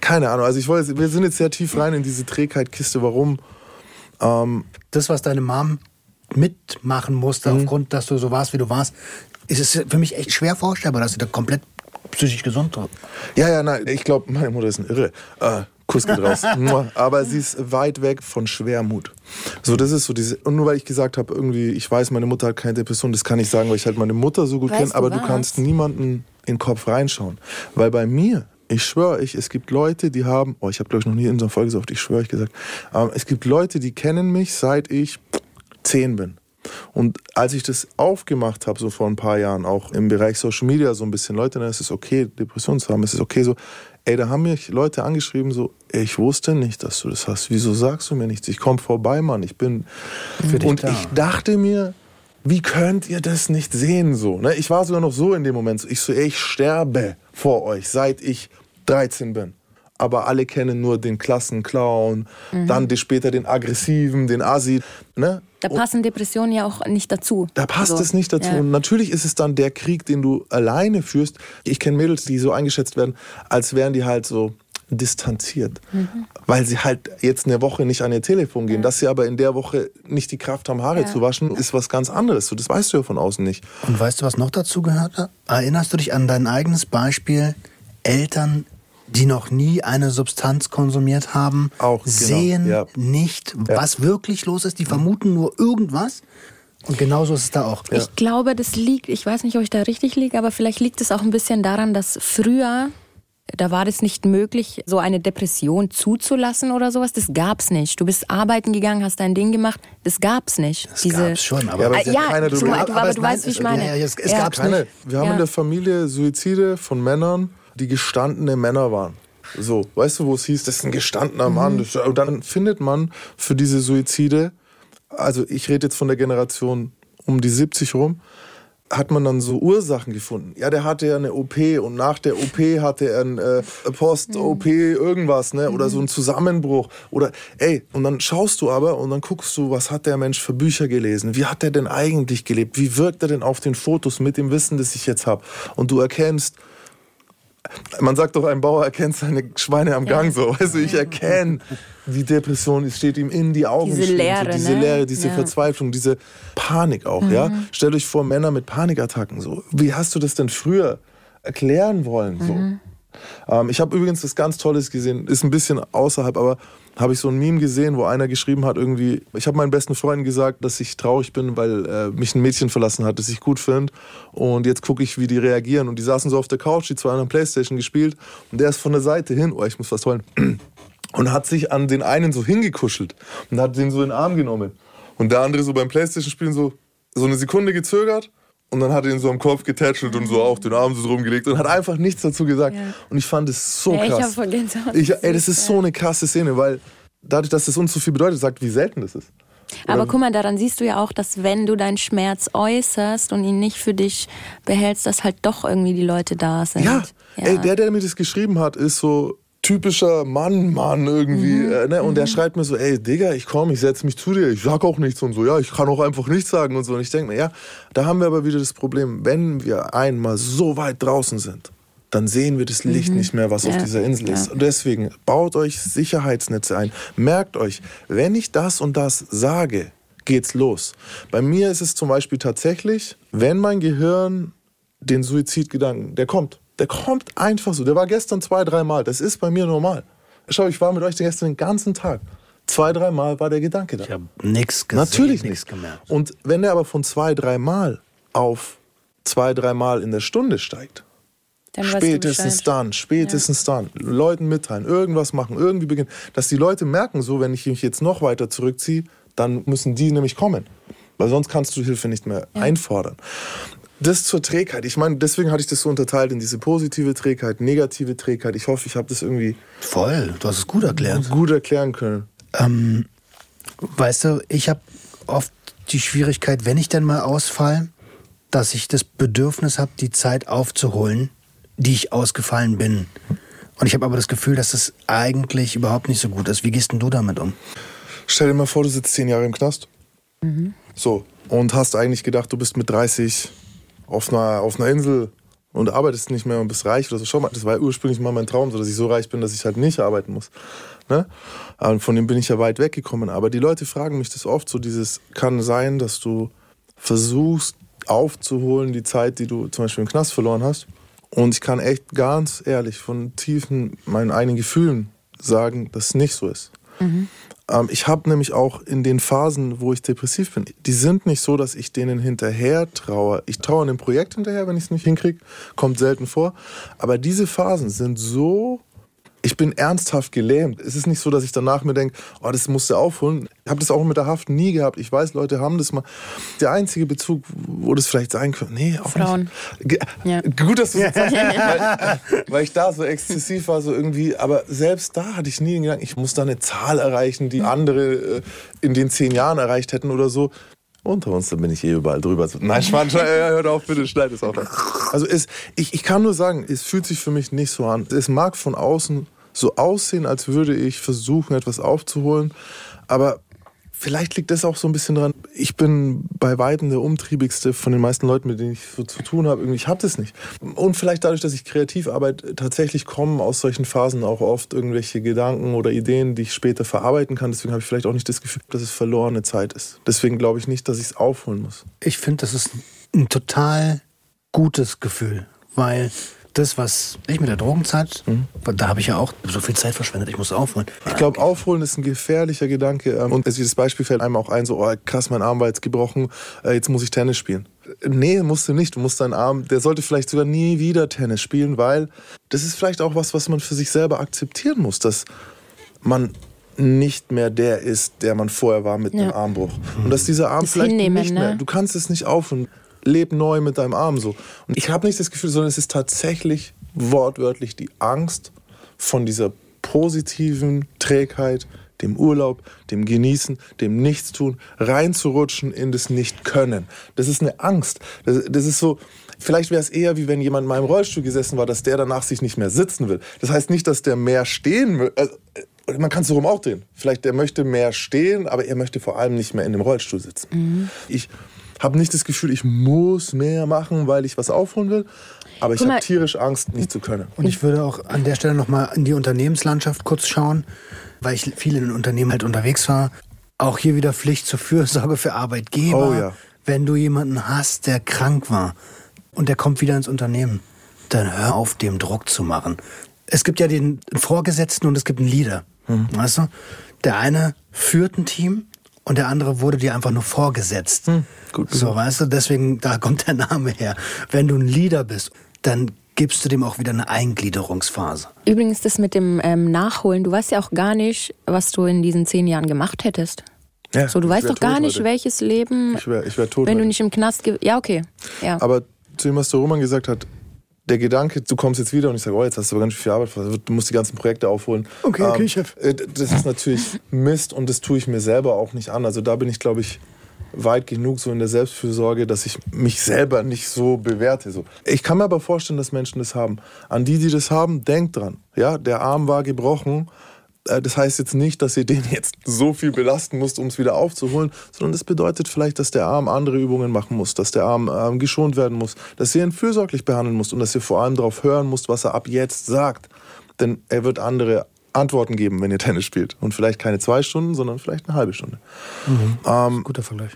Keine Ahnung. Also ich wollte, wir sind jetzt sehr tief rein in diese Trägheit-Kiste. Warum? das, was deine Mom mitmachen musste, Mhm. aufgrund, dass du so warst, wie du warst, ist es für mich echt schwer vorstellbar, dass sie da komplett psychisch gesund. Ja, ja, nein, ich glaube, meine Mutter ist ein Irre. Äh, Kuss geht raus. Aber sie ist weit weg von Schwermut. So, das ist so diese. Und nur weil ich gesagt habe, irgendwie, ich weiß, meine Mutter hat keine Depression, das kann ich sagen, weil ich halt meine Mutter so gut kenne, du aber du was? kannst niemanden in den Kopf reinschauen. Weil bei mir, ich schwöre ich, es gibt Leute, die haben, oh, ich habe glaube ich noch nie in so einer Folge so oft, ich schwöre ich gesagt, ähm, es gibt Leute, die kennen mich, seit ich zehn bin. Und als ich das aufgemacht habe, so vor ein paar Jahren, auch im Bereich Social Media, so ein bisschen Leute, dann ist es okay, Depressionen zu haben, es ist okay so, ey, da haben mich Leute angeschrieben, so, ey, ich wusste nicht, dass du das hast. Wieso sagst du mir nichts? Ich komm vorbei, Mann, ich bin. Für dich Und da. ich dachte mir, wie könnt ihr das nicht sehen so? Ne? Ich war sogar noch so in dem Moment, so, ich so, ey, ich sterbe vor euch, seit ich 13 bin. aber alle kennen nur den Klassenclown, dann die, später den aggressiven, den Asi. Ne? Da passen Depressionen ja auch nicht dazu. Da passt Also, es nicht dazu. ja. Und natürlich ist es dann der Krieg, den du alleine führst. Ich kenne Mädels, die so eingeschätzt werden, als wären die halt so distanziert, Mhm. weil sie halt jetzt eine Woche nicht an ihr Telefon gehen. Dass sie aber in der Woche nicht die Kraft haben, Haare zu waschen, ist was ganz anderes. Das weißt du ja von außen nicht. Und weißt du, was noch dazu gehört? Erinnerst du dich an dein eigenes Beispiel? Eltern, die noch nie eine Substanz konsumiert haben, Auch, genau, sehen ja. nicht, Ja. was wirklich los ist. Die vermuten nur irgendwas. Und genauso ist es da auch. Ich glaube, das liegt, ich weiß nicht, ob ich da richtig liege, aber vielleicht liegt es auch ein bisschen daran, dass früher, da war das nicht möglich, so eine Depression zuzulassen oder sowas. Das gab's nicht. Du bist arbeiten gegangen, hast dein Ding gemacht. Das gab's nicht. Das gab's schon, aber- Ja, aber es hat ja, keiner du, aber, aber, aber du nein, weißt, wie ich es- meine. ja, ja, es- es gab's Keine. nicht. Wir haben Ja. in der Familie Suizide von Männern, die gestandene Männer waren. So, weißt du, wo es hieß, das ist ein gestandener Mann. Das, und dann findet man für diese Suizide, also ich rede jetzt von der Generation um die 70 rum, hat man dann so Ursachen gefunden. Ja, der hatte ja eine OP und nach der OP hatte er ein äh, Post-OP irgendwas, ne? Oder so ein Zusammenbruch. Oder ey, und dann schaust du aber und dann guckst du, was hat der Mensch für Bücher gelesen? Wie hat er denn eigentlich gelebt? Wie wirkt er denn auf den Fotos mit dem Wissen, das ich jetzt habe? Und du erkennst, man sagt doch, ein Bauer erkennt seine Schweine am Gang so. Also ich erkenne, die Depression es steht ihm in die Augen Diese Leere, so diese ne? Leere, diese Ja. Verzweiflung, diese Panik auch, ja. Stellt euch vor, Männer mit Panikattacken so. Wie hast du das denn früher erklären wollen so? Ähm, ich habe übrigens das ganz Tolles gesehen, ist ein bisschen außerhalb, aber habe ich so ein Meme gesehen, wo einer geschrieben hat, irgendwie, ich habe meinen besten Freunden gesagt, dass ich traurig bin, weil äh, mich ein Mädchen verlassen hat, das ich gut finde. Und jetzt gucke ich, wie die reagieren. Und die saßen so auf der Couch, die zwei haben Playstation gespielt. Und der ist von der Seite hin, oh, ich muss was holen, und hat sich an den einen so hingekuschelt und hat den so in den Arm genommen. Und der andere so beim Playstation-Spielen so, so eine Sekunde gezögert und dann hat er ihn so am Kopf getätschelt und so auch den Arm so drum gelegt und hat einfach nichts dazu gesagt. Ja. Und ich fand es so Ja, ich krass. hab voll Gänsehaut. Ich, ey, das ist so eine krasse Szene, weil dadurch, dass das uns so viel bedeutet, sagt, wie selten das ist. Aber guck mal, daran siehst du ja auch, dass wenn du deinen Schmerz äußerst und ihn nicht für dich behältst, dass halt doch irgendwie die Leute da sind. Ja, Ey, der, der mir das geschrieben hat, ist so typischer Mann, Mann irgendwie. Mhm. Äh, ne? Und der schreibt mir so, ey, Digga, ich komm, ich setz mich zu dir, ich sag auch nichts und so, ja, ich kann auch einfach nichts sagen und so. Und ich denke mir, ja, da haben wir aber wieder das Problem, wenn wir einmal so weit draußen sind, dann sehen wir das Licht nicht mehr, was auf Mhm. Ja, dieser Insel ist. ja. Und deswegen baut euch Sicherheitsnetze ein. Merkt euch, wenn ich das und das sage, geht's los. Bei mir ist es zum Beispiel tatsächlich, wenn mein Gehirn den Suizidgedanken, der kommt. Der kommt einfach so. Der war gestern zwei, dreimal. Das ist bei mir normal. Schau, ich war mit euch gestern den ganzen Tag. Zwei, dreimal war der Gedanke da. Ich habe nichts gesehen, Natürlich nichts nicht. gemerkt. Und wenn der aber von zwei, dreimal auf zwei, dreimal in der Stunde steigt, Dann spätestens dann, spätestens dann, Leuten mitteilen, irgendwas machen, irgendwie beginnen, dass die Leute merken, so, wenn ich mich jetzt noch weiter zurückziehe, dann müssen die nämlich kommen. Weil sonst kannst du Hilfe nicht mehr einfordern. Das zur Trägheit. Ich meine, deswegen hatte ich das so unterteilt in diese positive Trägheit, negative Trägheit. Ich hoffe, ich habe das irgendwie Voll, du hast es gut erklärt. gut erklären können. Ähm, weißt du, ich habe oft die Schwierigkeit, wenn ich denn mal ausfall, dass ich das Bedürfnis habe, die Zeit aufzuholen, die ich ausgefallen bin. Und ich habe aber das Gefühl, dass das eigentlich überhaupt nicht so gut ist. Wie gehst denn du damit um? Stell dir mal vor, du sitzt zehn Jahre im Knast. So. Und hast eigentlich gedacht, du bist mit 30 auf einer, auf einer Insel und arbeitest nicht mehr und bist reich oder so. Schau mal, das war ursprünglich mal mein Traum, so dass ich so reich bin, dass ich halt nicht arbeiten muss. Ne? Und von dem bin ich ja weit weggekommen. Aber die Leute fragen mich das oft so, dieses kann sein, dass du versuchst aufzuholen die Zeit, die du zum Beispiel im Knast verloren hast. Und ich kann echt ganz ehrlich von tiefen meinen eigenen Gefühlen sagen, dass es nicht so ist. Ähm, ich habe nämlich auch in den Phasen, wo ich depressiv bin, die sind nicht so, dass ich denen hinterher traue. Ich traue einem Projekt hinterher, wenn ich es nicht hinkriege, kommt selten vor. Aber diese Phasen sind so, ich bin ernsthaft gelähmt. Es ist nicht so, dass ich danach mir denke, oh, das musst du aufholen. Ich habe das auch mit der Haft nie gehabt. Ich weiß, Leute haben das mal. Der einzige Bezug, wo das vielleicht sein könnte, nee, auch Frauen. nicht. Ja. Gut, dass du das sagst, weil, weil ich da so exzessiv war, so irgendwie. Aber selbst da hatte ich nie den Gedanken, ich muss da eine Zahl erreichen, die andere äh, in den zehn Jahren erreicht hätten oder so. Unter uns, da bin ich eh überall drüber. Nein, Schwan, hört auf, bitte, schneid es auf. Also es, ich, ich kann nur sagen, es fühlt sich für mich nicht so an. Es mag von außen so aussehen, als würde ich versuchen, etwas aufzuholen. Aber Vielleicht liegt das auch so ein bisschen dran. Ich bin bei weitem der umtriebigste von den meisten Leuten, mit denen ich so zu tun habe. Ich habe das nicht. Und vielleicht dadurch, dass ich kreativ arbeite, tatsächlich kommen aus solchen Phasen auch oft irgendwelche Gedanken oder Ideen, die ich später verarbeiten kann. Deswegen habe ich vielleicht auch nicht das Gefühl, dass es verlorene Zeit ist. Deswegen glaube ich nicht, dass ich es aufholen muss. Ich finde, das ist ein total gutes Gefühl, weil das, was ich mit der Drogenzeit, mhm. da habe ich ja auch so viel Zeit verschwendet, ich muss aufholen. Ich glaube, aufholen ist ein gefährlicher Gedanke. Ähm, und das Beispiel fällt einem auch ein, so, oh, krass, mein Arm war jetzt gebrochen, äh, jetzt muss ich Tennis spielen. Nee, musst du nicht. Du musst deinen Arm, der sollte vielleicht sogar nie wieder Tennis spielen, weil das ist vielleicht auch was, was man für sich selber akzeptieren muss, dass man nicht mehr der ist, der man vorher war mit ja. dem Armbruch. Und dass dieser Arm das vielleicht nicht mehr, ne? du kannst es nicht aufhören leb neu mit deinem Arm so. Und ich habe nicht das Gefühl, sondern es ist tatsächlich wortwörtlich die Angst von dieser positiven Trägheit, dem Urlaub, dem Genießen, dem Nichtstun, reinzurutschen in das Nicht-Können. Das ist eine Angst. Das, das ist so, vielleicht wäre es eher wie wenn jemand in meinem Rollstuhl gesessen war, dass der danach sich nicht mehr sitzen will. Das heißt nicht, dass der mehr stehen will. Also, man kann es so rum auch drehen. Vielleicht der möchte mehr stehen, aber er möchte vor allem nicht mehr in dem Rollstuhl sitzen. Mhm. Ich habe nicht das Gefühl, ich muss mehr machen, weil ich was aufholen will. Aber ich habe tierisch Angst, nicht zu können. Und ich würde auch an der Stelle nochmal in die Unternehmenslandschaft kurz schauen, weil ich viel in den Unternehmen halt unterwegs war. Auch hier wieder Pflicht zur Fürsorge für Arbeitgeber. Oh, ja. Wenn du jemanden hast, der krank war und der kommt wieder ins Unternehmen, dann hör auf, dem Druck zu machen. Es gibt ja den Vorgesetzten und es gibt einen Leader. Mhm. Weißt du? Der eine führt ein Team und der andere wurde dir einfach nur vorgesetzt. Hm, gut. So, weißt du, deswegen, da kommt der Name her. Wenn du ein Leader bist, dann gibst du dem auch wieder eine Eingliederungsphase. Übrigens, das mit dem ähm, Nachholen, du weißt ja auch gar nicht, was du in diesen zehn Jahren gemacht hättest. Ja, so, du weißt doch gar nicht, heute. welches Leben. Ich wäre ich wär tot. Wenn heute. du nicht im Knast. Ja, okay. Ja. Aber zu dem, was der Roman gesagt hat, der Gedanke, du kommst jetzt wieder und ich sage, oh, jetzt hast du aber ganz viel Arbeit, du musst die ganzen Projekte aufholen. Okay, okay, ähm, Chef. Äh, das ist natürlich Mist und das tue ich mir selber auch nicht an. Also da bin ich, glaube ich, weit genug so in der Selbstfürsorge, dass ich mich selber nicht so bewerte. So. Ich kann mir aber vorstellen, dass Menschen das haben. An die, die das haben, denkt dran. Ja, der Arm war gebrochen das heißt jetzt nicht, dass ihr den jetzt so viel belasten müsst, um es wieder aufzuholen, sondern das bedeutet vielleicht, dass der Arm andere Übungen machen muss, dass der Arm ähm, geschont werden muss, dass ihr ihn fürsorglich behandeln müsst und dass ihr vor allem darauf hören müsst, was er ab jetzt sagt. Denn er wird andere Antworten geben, wenn ihr Tennis spielt. Und vielleicht keine zwei Stunden, sondern vielleicht eine halbe Stunde. Mhm. Ähm, Guter Vergleich.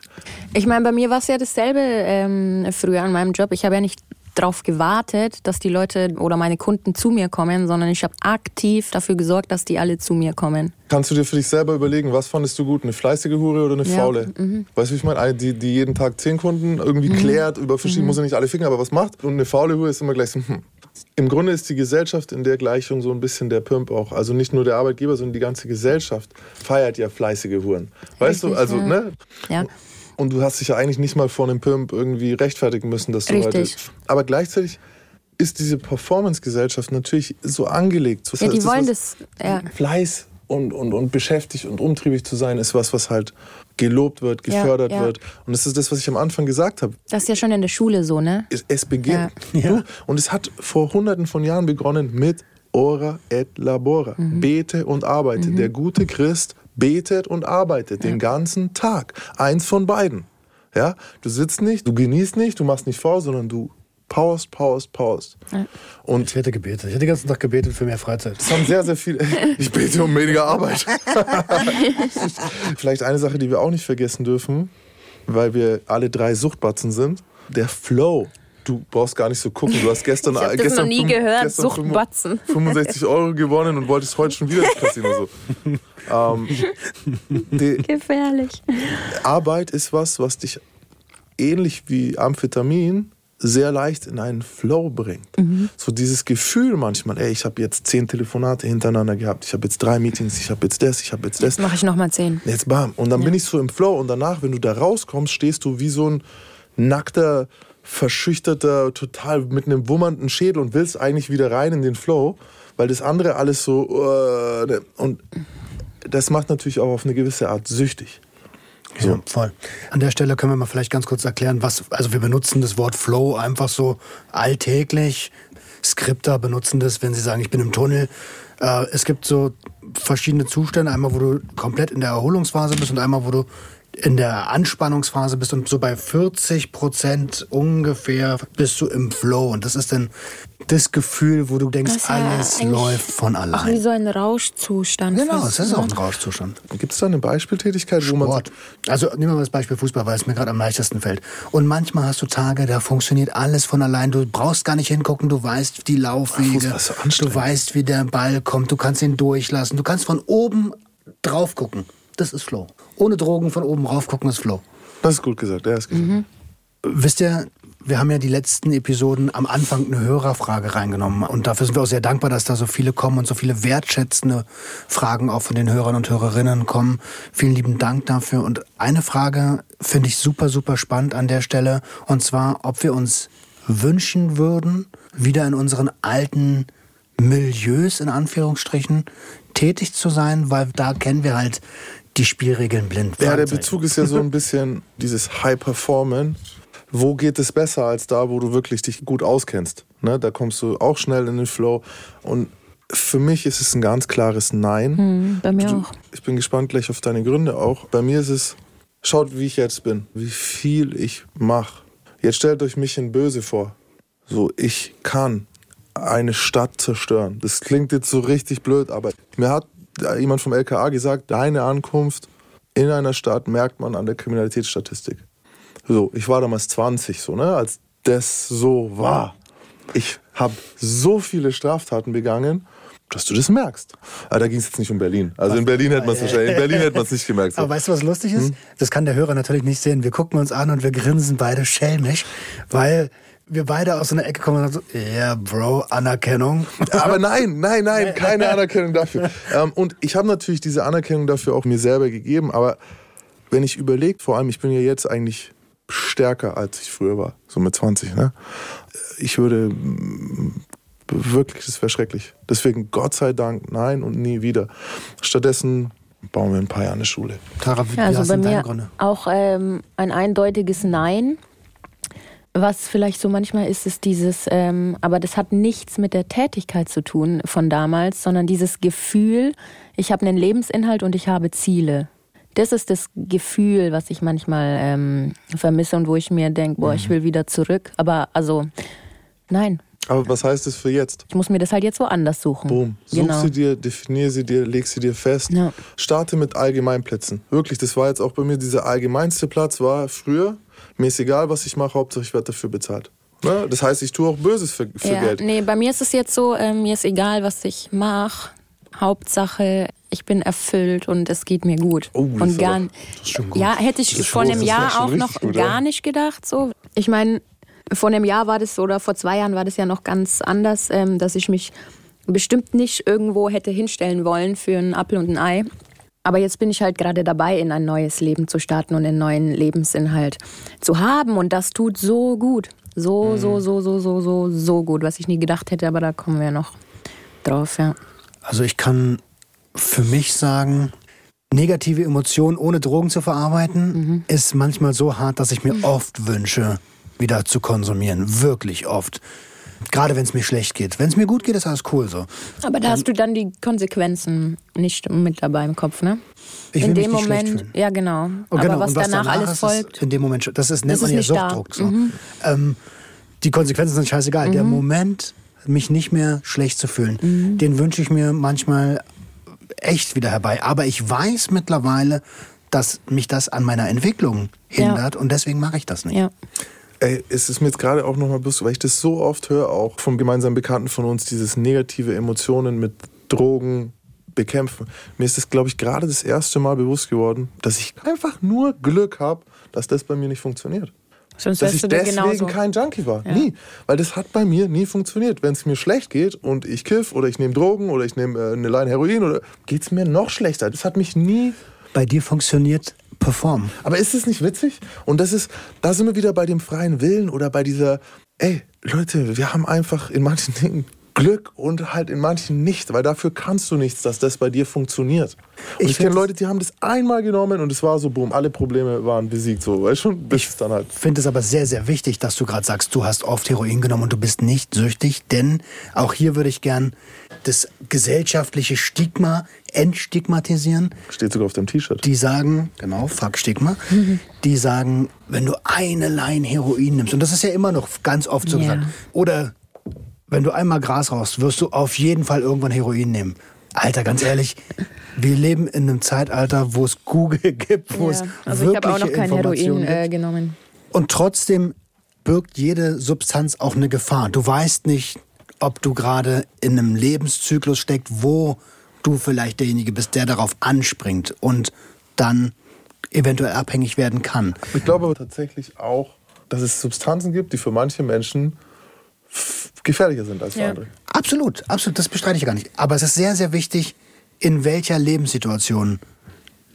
Ich meine, bei mir war es ja dasselbe ähm, früher an meinem Job. Ich habe ja nicht darauf gewartet, dass die Leute oder meine Kunden zu mir kommen, sondern ich habe aktiv dafür gesorgt, dass die alle zu mir kommen. Kannst du dir für dich selber überlegen, was fandest du gut, eine fleißige Hure oder eine ja. faule? Mhm. Weißt du, wie ich meine? Eine, die, die jeden Tag zehn Kunden irgendwie mhm. klärt, über verschiedene, mhm. muss ja nicht alle ficken, aber was macht? Und eine faule Hure ist immer gleich so, hm. Im Grunde ist die Gesellschaft in der Gleichung so ein bisschen der Pimp auch. Also nicht nur der Arbeitgeber, sondern die ganze Gesellschaft feiert ja fleißige Huren. Weißt Richtig, du, also, ja. ne? Ja. Und du hast dich ja eigentlich nicht mal vor einem Pimp irgendwie rechtfertigen müssen, dass du Richtig. heute. Aber gleichzeitig ist diese Performance-Gesellschaft natürlich so angelegt. So, ja, die wollen das. Ja. Fleiß und, und, und beschäftigt und umtriebig zu sein, ist was, was halt gelobt wird, gefördert ja, ja. wird. Und das ist das, was ich am Anfang gesagt habe. Das ist ja schon in der Schule so, ne? Es, es beginnt. Ja. Und es hat vor hunderten von Jahren begonnen mit Ora et labora. Mhm. Bete und arbeite. Mhm. Der gute Christ betet und arbeitet ja. den ganzen Tag. Eins von beiden. Ja, du sitzt nicht, du genießt nicht, du machst nicht vor, sondern du powerst, powerst, powerst. Ja. Und ich hätte gebetet. Ich hätte den ganzen Tag gebetet für mehr Freizeit. Das haben sehr, sehr viele. Ich bete um weniger Arbeit. Vielleicht eine Sache, die wir auch nicht vergessen dürfen, weil wir alle drei Suchtbatzen sind. Der Flow du brauchst gar nicht so gucken. Du hast gestern, ich das gestern, noch nie gehört, Suchtbatzen. 65 Euro gewonnen und wolltest heute schon wieder ins Casino. So. Ähm, Gefährlich. Arbeit ist was, was dich ähnlich wie Amphetamin sehr leicht in einen Flow bringt. Mhm. So dieses Gefühl manchmal, ey, ich habe jetzt zehn Telefonate hintereinander gehabt, ich habe jetzt drei Meetings, ich habe jetzt das, ich habe jetzt das. Jetzt mache ich nochmal zehn. Jetzt bam. Und dann ja. bin ich so im Flow und danach, wenn du da rauskommst, stehst du wie so ein nackter verschüchterter, total mit einem wummernden Schädel und willst eigentlich wieder rein in den Flow, weil das andere alles so uh, und das macht natürlich auch auf eine gewisse Art süchtig. So. Ja, voll. An der Stelle können wir mal vielleicht ganz kurz erklären, was, also wir benutzen das Wort Flow einfach so alltäglich. Skripter benutzen das, wenn sie sagen, ich bin im Tunnel. Äh, es gibt so verschiedene Zustände. Einmal, wo du komplett in der Erholungsphase bist und einmal, wo du in der Anspannungsphase bist und so bei 40 Prozent ungefähr bist du im Flow. Und das ist dann das Gefühl, wo du denkst, ja alles läuft von Auch wie allein. so ein Rauschzustand. Genau, es ist ne? auch ein Rauschzustand. Gibt es da eine Beispieltätigkeit, wo man. Sport. Also nehmen wir mal das Beispiel Fußball, weil es mir gerade am leichtesten fällt. Und manchmal hast du Tage, da funktioniert alles von allein. Du brauchst gar nicht hingucken, du weißt die Laufwege, anstrengend. du weißt, wie der Ball kommt, du kannst ihn durchlassen, du kannst von oben drauf gucken. Das ist Flow. Ohne Drogen von oben rauf gucken ist Flow. Das ist gut gesagt, der ist gesagt. Wisst ihr, wir haben ja die letzten Episoden am Anfang eine Hörerfrage reingenommen. Und dafür sind wir auch sehr dankbar, dass da so viele kommen und so viele wertschätzende Fragen auch von den Hörern und Hörerinnen kommen. Vielen lieben Dank dafür. Und eine Frage finde ich super, super spannend an der Stelle. Und zwar, ob wir uns wünschen würden, wieder in unseren alten Milieus, in Anführungsstrichen, tätig zu sein, weil da kennen wir halt die Spielregeln blind. Ja, der. Bezug ist ja so ein bisschen dieses High Performen. Wo geht es besser als da, wo du wirklich dich gut auskennst? Ne? Da kommst du auch schnell in den Flow. Und für mich ist es ein ganz klares Nein. Hm, bei mir Du- auch. Ich bin gespannt gleich auf deine Gründe auch. Bei mir ist es, schaut, wie ich jetzt bin, wie viel ich mache. Jetzt stellt euch mich in Böse vor. So, ich kann eine Stadt zerstören. Das klingt jetzt so richtig blöd, aber mir hat jemand vom LKA gesagt, deine Ankunft in einer Stadt merkt man an der Kriminalitätsstatistik. So, ich war damals 20, so, ne, als das so war. Ich habe so viele Straftaten begangen, dass du das merkst. Aber da ging es jetzt nicht um Berlin. Also in Berlin hätte man es wahrscheinlich, in Berlin hätte man es nicht gemerkt. So. Aber weißt du, was lustig ist? Das kann der Hörer natürlich nicht sehen. Wir gucken uns an und wir grinsen beide schelmisch, weil wir beide aus so einer Ecke kommen und sagen so, yeah, Bro, Anerkennung. Aber nein, nein, nein, keine Anerkennung dafür. Ähm, und ich habe natürlich diese Anerkennung dafür auch mir selber gegeben, aber wenn ich überlege, vor allem, ich bin ja jetzt eigentlich stärker, als ich früher war, so mit 20, ne? Ich würde mm, wirklich, das wäre schrecklich. Deswegen Gott sei Dank, nein und nie wieder. Stattdessen bauen wir ein paar Jahre eine Schule. Tara, wie, Ja, also hast bei mir Gründe? auch ähm, ein eindeutiges Nein. Was vielleicht so manchmal ist, ist dieses, ähm, aber das hat nichts mit der Tätigkeit zu tun von damals, sondern dieses Gefühl, ich habe einen Lebensinhalt und ich habe Ziele. Das ist das Gefühl, was ich manchmal ähm, vermisse und wo ich mir denke, boah, ich Mhm. will wieder zurück. Aber also, nein, Aber was heißt das für jetzt? ich muss mir das halt jetzt woanders suchen. Boom. Such Genau. sie dir, definier sie dir, leg sie dir fest. Ja. Starte mit Allgemeinplätzen. Wirklich, das war jetzt auch bei mir, dieser allgemeinste Platz war früher, mir ist egal, was ich mache, Hauptsache ich werde dafür bezahlt. Ne? Das heißt, ich tue auch Böses für, für ja, Geld. Nee, bei mir ist es jetzt so, ähm, mir ist egal, was ich mache. Hauptsache, ich bin erfüllt und es geht mir gut. Oh, das und ist gar, gut. Ja, hätte ich vor einem Jahr auch noch gar nicht gedacht. So, ich meine, vor einem Jahr war das oder vor zwei Jahren war das ja noch ganz anders, ähm, dass ich mich bestimmt nicht irgendwo hätte hinstellen wollen für einen Apfel und ein Ei. Aber jetzt bin ich halt gerade dabei, in ein neues Leben zu starten und einen neuen Lebensinhalt zu haben. Und das tut so gut. So, so, so, so, so, so, so gut, was ich nie gedacht hätte, aber da kommen wir noch drauf, ja. Also ich kann für mich sagen, negative Emotionen ohne Drogen zu verarbeiten, ist manchmal so hart, dass ich mir oft wünsche, wieder zu konsumieren. Wirklich oft. Gerade wenn es mir schlecht geht. Wenn es mir gut geht, ist alles cool so. Aber da hast du dann die Konsequenzen nicht mit dabei im Kopf, ne? Ich will in mich dem nicht schlecht Moment, fühlen. ja genau. Und Aber genau, was, was danach, alles ist, folgt, in dem Moment. Das ist, nennt Das man ist ja nicht. Mhm. Suchtdruck. So. Ähm, die Konsequenzen sind scheißegal. Der Moment, mich nicht mehr schlecht zu fühlen, Mhm. den wünsche ich mir manchmal echt wieder herbei. Aber ich weiß mittlerweile, dass mich das an meiner Entwicklung hindert und deswegen mache ich das nicht. ja. Ey, es ist mir jetzt gerade auch nochmal bewusst, weil ich das so oft höre, auch vom gemeinsamen Bekannten von uns, dieses negative Emotionen mit Drogen bekämpfen. Mir ist das, glaube ich, gerade das erste Mal bewusst geworden, dass ich einfach nur Glück habe, dass das bei mir nicht funktioniert. Sonst Dass ich deswegen genauso. kein Junkie war. Nie. Weil das hat bei mir nie funktioniert. Wenn es mir schlecht geht und ich kiff oder ich nehme Drogen oder ich nehme äh, eine Line Heroin oder geht es mir noch schlechter. Das hat mich nie Bei dir funktioniert Perform. aber ist es nicht witzig? Und das ist, da sind wir wieder bei dem freien Willen oder bei dieser, ey, Leute, wir haben einfach in manchen Dingen Glück und halt in manchen nicht, weil dafür kannst du nichts, dass das bei dir funktioniert. Und Ich ich, kenne Leute, die haben das einmal genommen und es war so, boom, alle Probleme waren besiegt, so, weißt du, bis es dann halt. Ich finde es aber sehr, sehr wichtig, dass du gerade sagst, du hast oft Heroin genommen und du bist nicht süchtig, denn auch hier würde ich gern das gesellschaftliche Stigma entstigmatisieren. Steht sogar auf dem T-Shirt. Die sagen, genau, fuck Stigma, die sagen, wenn du eine Line Heroin nimmst, und das ist ja immer noch ganz oft so Ja. gesagt, oder wenn du einmal Gras rauchst, wirst du auf jeden Fall irgendwann Heroin nehmen. Alter, ganz ehrlich, wir leben in einem Zeitalter, wo es Google gibt, wo es Ja, also ich habe auch noch wirkliche kein Heroin Informationen äh, genommen. Und trotzdem birgt jede Substanz auch eine Gefahr. Du weißt nicht, ob du gerade in einem Lebenszyklus steckst, wo du vielleicht derjenige bist, der darauf anspringt und dann eventuell abhängig werden kann. Ich glaube aber tatsächlich auch, dass es Substanzen gibt, die für manche Menschen gefährlicher sind als für Ja. andere. Absolut, absolut, das bestreite ich gar nicht. Aber es ist sehr, sehr wichtig, in welcher Lebenssituation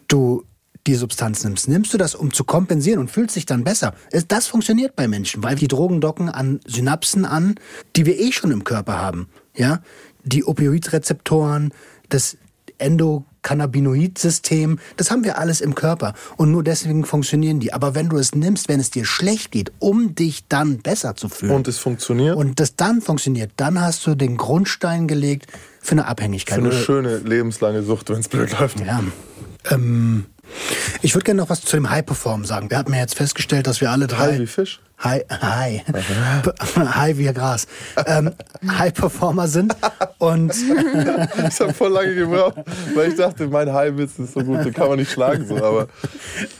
du die Substanz nimmst. Nimmst du das, um zu kompensieren und fühlst dich dann besser? Es- Das funktioniert bei Menschen, weil die Drogen docken an Synapsen an, die wir eh schon im Körper haben. Ja? Die Opioidrezeptoren, das Endokannabinoid-System, das haben wir alles im Körper. Und nur deswegen funktionieren die. Aber wenn du es nimmst, wenn es dir schlecht geht, um dich dann besser zu fühlen Und es funktioniert und das dann funktioniert, dann hast du den Grundstein gelegt für eine Abhängigkeit. für eine schöne lebenslange Sucht, wenn es blöd läuft. ja. Ähm, ich würde gerne noch was zu dem High-Perform sagen. Wir hatten ja jetzt festgestellt, dass wir alle drei... High wie Fisch? High, high. high wie Gras. Ähm, High-Performer sind und Ich habe voll lange gebraucht, weil ich dachte, mein High-Witz ist so gut, den kann man nicht schlagen. So, aber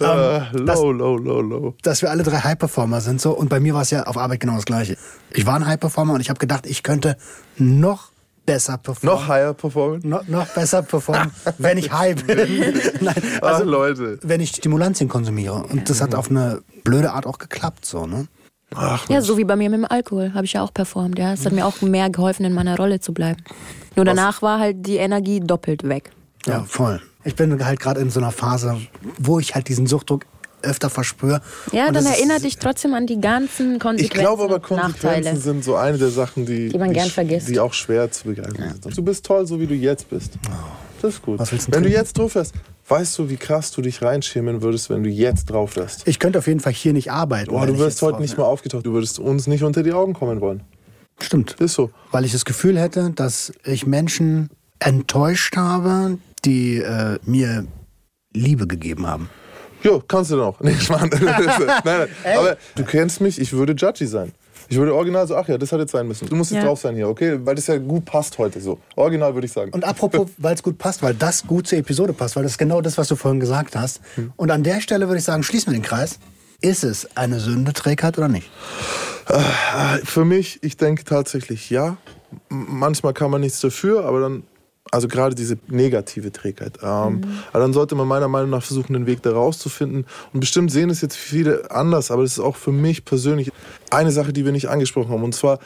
äh, Ähm, das- low, low, low, low. dass wir alle drei High-Performer sind. So. Und bei mir war es ja auf Arbeit genau das Gleiche. Ich war ein High-Performer und ich habe gedacht, ich könnte noch besser performen. Noch higher performen? No, noch besser performen, wenn ich high bin. Nein, Ach, also Leute. wenn ich Stimulantien konsumiere. Und das hat auf eine blöde Art auch geklappt. So, ne? Ach, Ja, so wie bei mir mit dem Alkohol habe ich ja auch performt. Ja, es hat mir auch mehr geholfen, in meiner Rolle zu bleiben. Nur danach war halt die Energie doppelt weg. Ja, voll. Ich bin halt gerade in so einer Phase, wo ich halt diesen Suchtdruck öfter verspüre. Ja, Und dann erinnert dich trotzdem an die ganzen Konsequenzen ich glaube aber, Konsequenzen Nachteile. sind so eine der Sachen, die, Die man gern sch- vergisst. die auch schwer zu begreifen sind. Du bist toll, so wie du jetzt bist. Das ist gut. Was willst du wenn du jetzt drauf wärst, weißt du, wie krass du dich reinschämen würdest, wenn du jetzt drauf wärst? Ich könnte auf jeden Fall hier nicht arbeiten. Wenn du ich wirst heute drauf nicht mehr aufgetaucht. Du würdest uns nicht unter die Augen kommen wollen. Stimmt. Ist so. Weil ich das Gefühl hätte, dass ich Menschen enttäuscht habe, die äh, mir Liebe gegeben haben. Jo, kannst du noch. Nee, ich meine, nein, nein. Aber du kennst mich, ich würde judgy sein. Ich würde original so, ach ja, das hat jetzt sein müssen. Du musst jetzt Ja. drauf sein hier, okay? Weil das ja gut passt heute so. Original würde ich sagen. Und apropos, weil es gut passt, weil das gut zur Episode passt, weil das ist genau das, was du vorhin gesagt hast. Hm. Und an der Stelle würde ich sagen, schließen wir den Kreis. Ist es eine Sünde, Trägheit oder nicht? Äh, Für mich, ich denke tatsächlich ja. Manchmal kann man nichts dafür, aber dann, also gerade diese negative Trägheit. Ähm, Aber dann sollte man meiner Meinung nach versuchen, den Weg da rauszufinden. Und bestimmt sehen es jetzt viele anders, aber das ist auch für mich persönlich eine Sache, die wir nicht angesprochen haben. Und zwar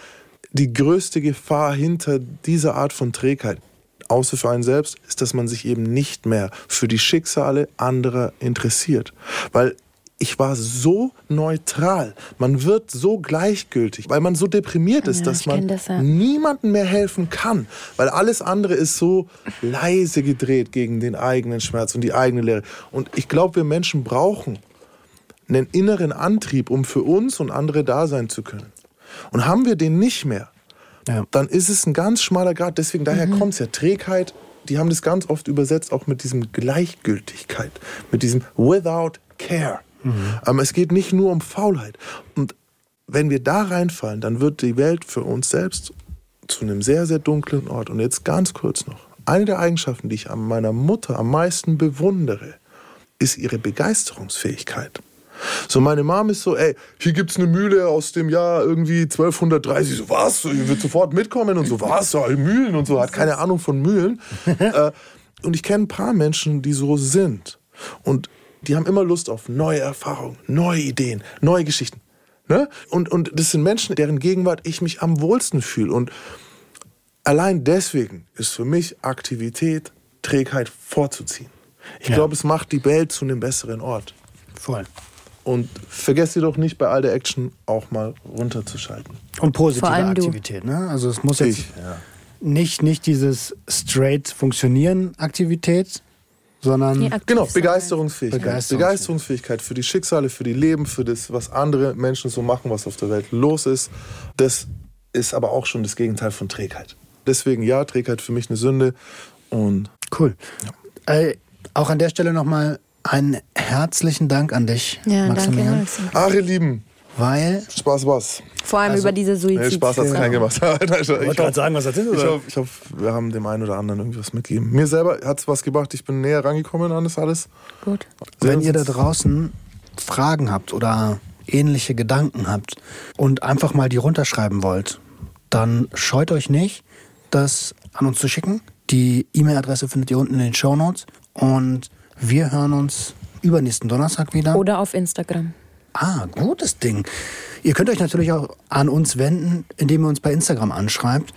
die größte Gefahr hinter dieser Art von Trägheit. Außer für einen selbst, ist, dass man sich eben nicht mehr für die Schicksale anderer interessiert. Weil ich war so neutral. Man wird so gleichgültig, weil man so deprimiert ist, Ja, dass man das, ja. niemandem mehr helfen kann. Weil alles andere ist so leise gedreht gegen den eigenen Schmerz und die eigene Leere. Und ich glaube, wir Menschen brauchen einen inneren Antrieb, um für uns und andere da sein zu können. Und haben wir den nicht mehr, Ja. dann ist es ein ganz schmaler Grad. Deswegen, daher kommt es ja. Trägheit, die haben das ganz oft übersetzt, auch mit diesem Gleichgültigkeit, mit diesem without care. Aber es geht nicht nur um Faulheit. Und wenn wir da reinfallen, dann wird die Welt für uns selbst zu einem sehr, sehr dunklen Ort. Und jetzt ganz kurz noch. Eine der Eigenschaften, die ich an meiner Mutter am meisten bewundere, ist ihre Begeisterungsfähigkeit. So, meine Mom ist so, ey, hier gibt's eine Mühle aus dem Jahr irgendwie 1230. So, was? Ich wird sofort mitkommen und so, was? Ja, Mühlen und so, hat keine Ahnung von Mühlen. äh, und ich kenne ein paar Menschen, die so sind. Und die haben immer Lust auf neue Erfahrungen, neue Ideen, neue Geschichten. Ne? Und, und das sind Menschen, deren Gegenwart ich mich am wohlsten fühle. Und allein deswegen ist für mich Aktivität, Trägheit vorzuziehen. Ich Ja. glaube, es macht die Welt zu einem besseren Ort. Voll. Und vergesst ihr doch nicht, bei all der Action auch mal runterzuschalten. Und positive Vor allem du. Aktivität, ne? Also es muss jetzt Ich, ja. nicht, nicht dieses straight funktionieren Aktivität, sondern Nee, Genau. Begeisterungsfähigkeit. Begeisterungsfähigkeit. Begeisterungsfähigkeit für die Schicksale, für die Leben, für das, was andere Menschen so machen, was auf der Welt los ist. Das ist aber auch schon das Gegenteil von Trägheit. Deswegen ja, Trägheit für mich eine Sünde. Und cool. Äh, auch an der Stelle nochmal einen herzlichen Dank an dich, Ja, danke. Maximilian. Max. ach, ihr Lieben, Weil Spaß was. Vor allem über diese Nee, Suizid. Spaß hat's keinen gemacht. ich gerade sagen, was das ist, Ich hoffe, hoff, wir haben dem einen oder anderen irgendwie was mitgegeben. Mir selber hat's was gebracht. Ich bin näher rangekommen an das alles. Gut. Wenn Sehr ihr da draußen Fragen habt oder ähnliche Gedanken habt und einfach mal die runterschreiben wollt, dann scheut euch nicht, das an uns zu schicken. Die E-Mail-Adresse findet ihr unten in den Show Notes und wir hören uns übernächsten Donnerstag wieder. Oder auf Instagram. Ah, gutes Ding. Ihr könnt euch natürlich auch an uns wenden, indem ihr uns bei Instagram anschreibt.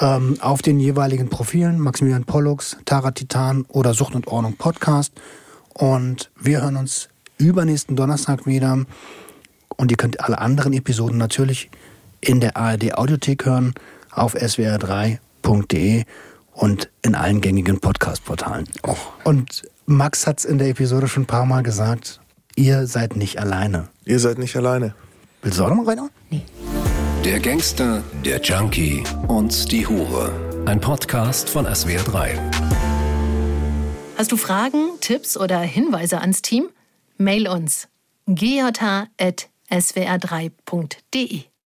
Ähm, auf den jeweiligen Profilen Maximilian Pollux, Tara Titan oder Sucht und Ordnung Podcast. Und wir hören uns übernächsten Donnerstag wieder. Und ihr könnt alle anderen Episoden natürlich in der ARD Audiothek hören, auf swr3.de und in allen gängigen Podcast-Portalen. Und Max hat es in der Episode schon ein paar Mal gesagt, ihr seid nicht alleine. Ihr seid nicht alleine. Willst du auch noch mal weiter? Der Gangster, der Junkie und die Hure. Ein Podcast von SWR3. Hast du Fragen, Tipps oder Hinweise ans Team? Mail uns gj.swr3.de.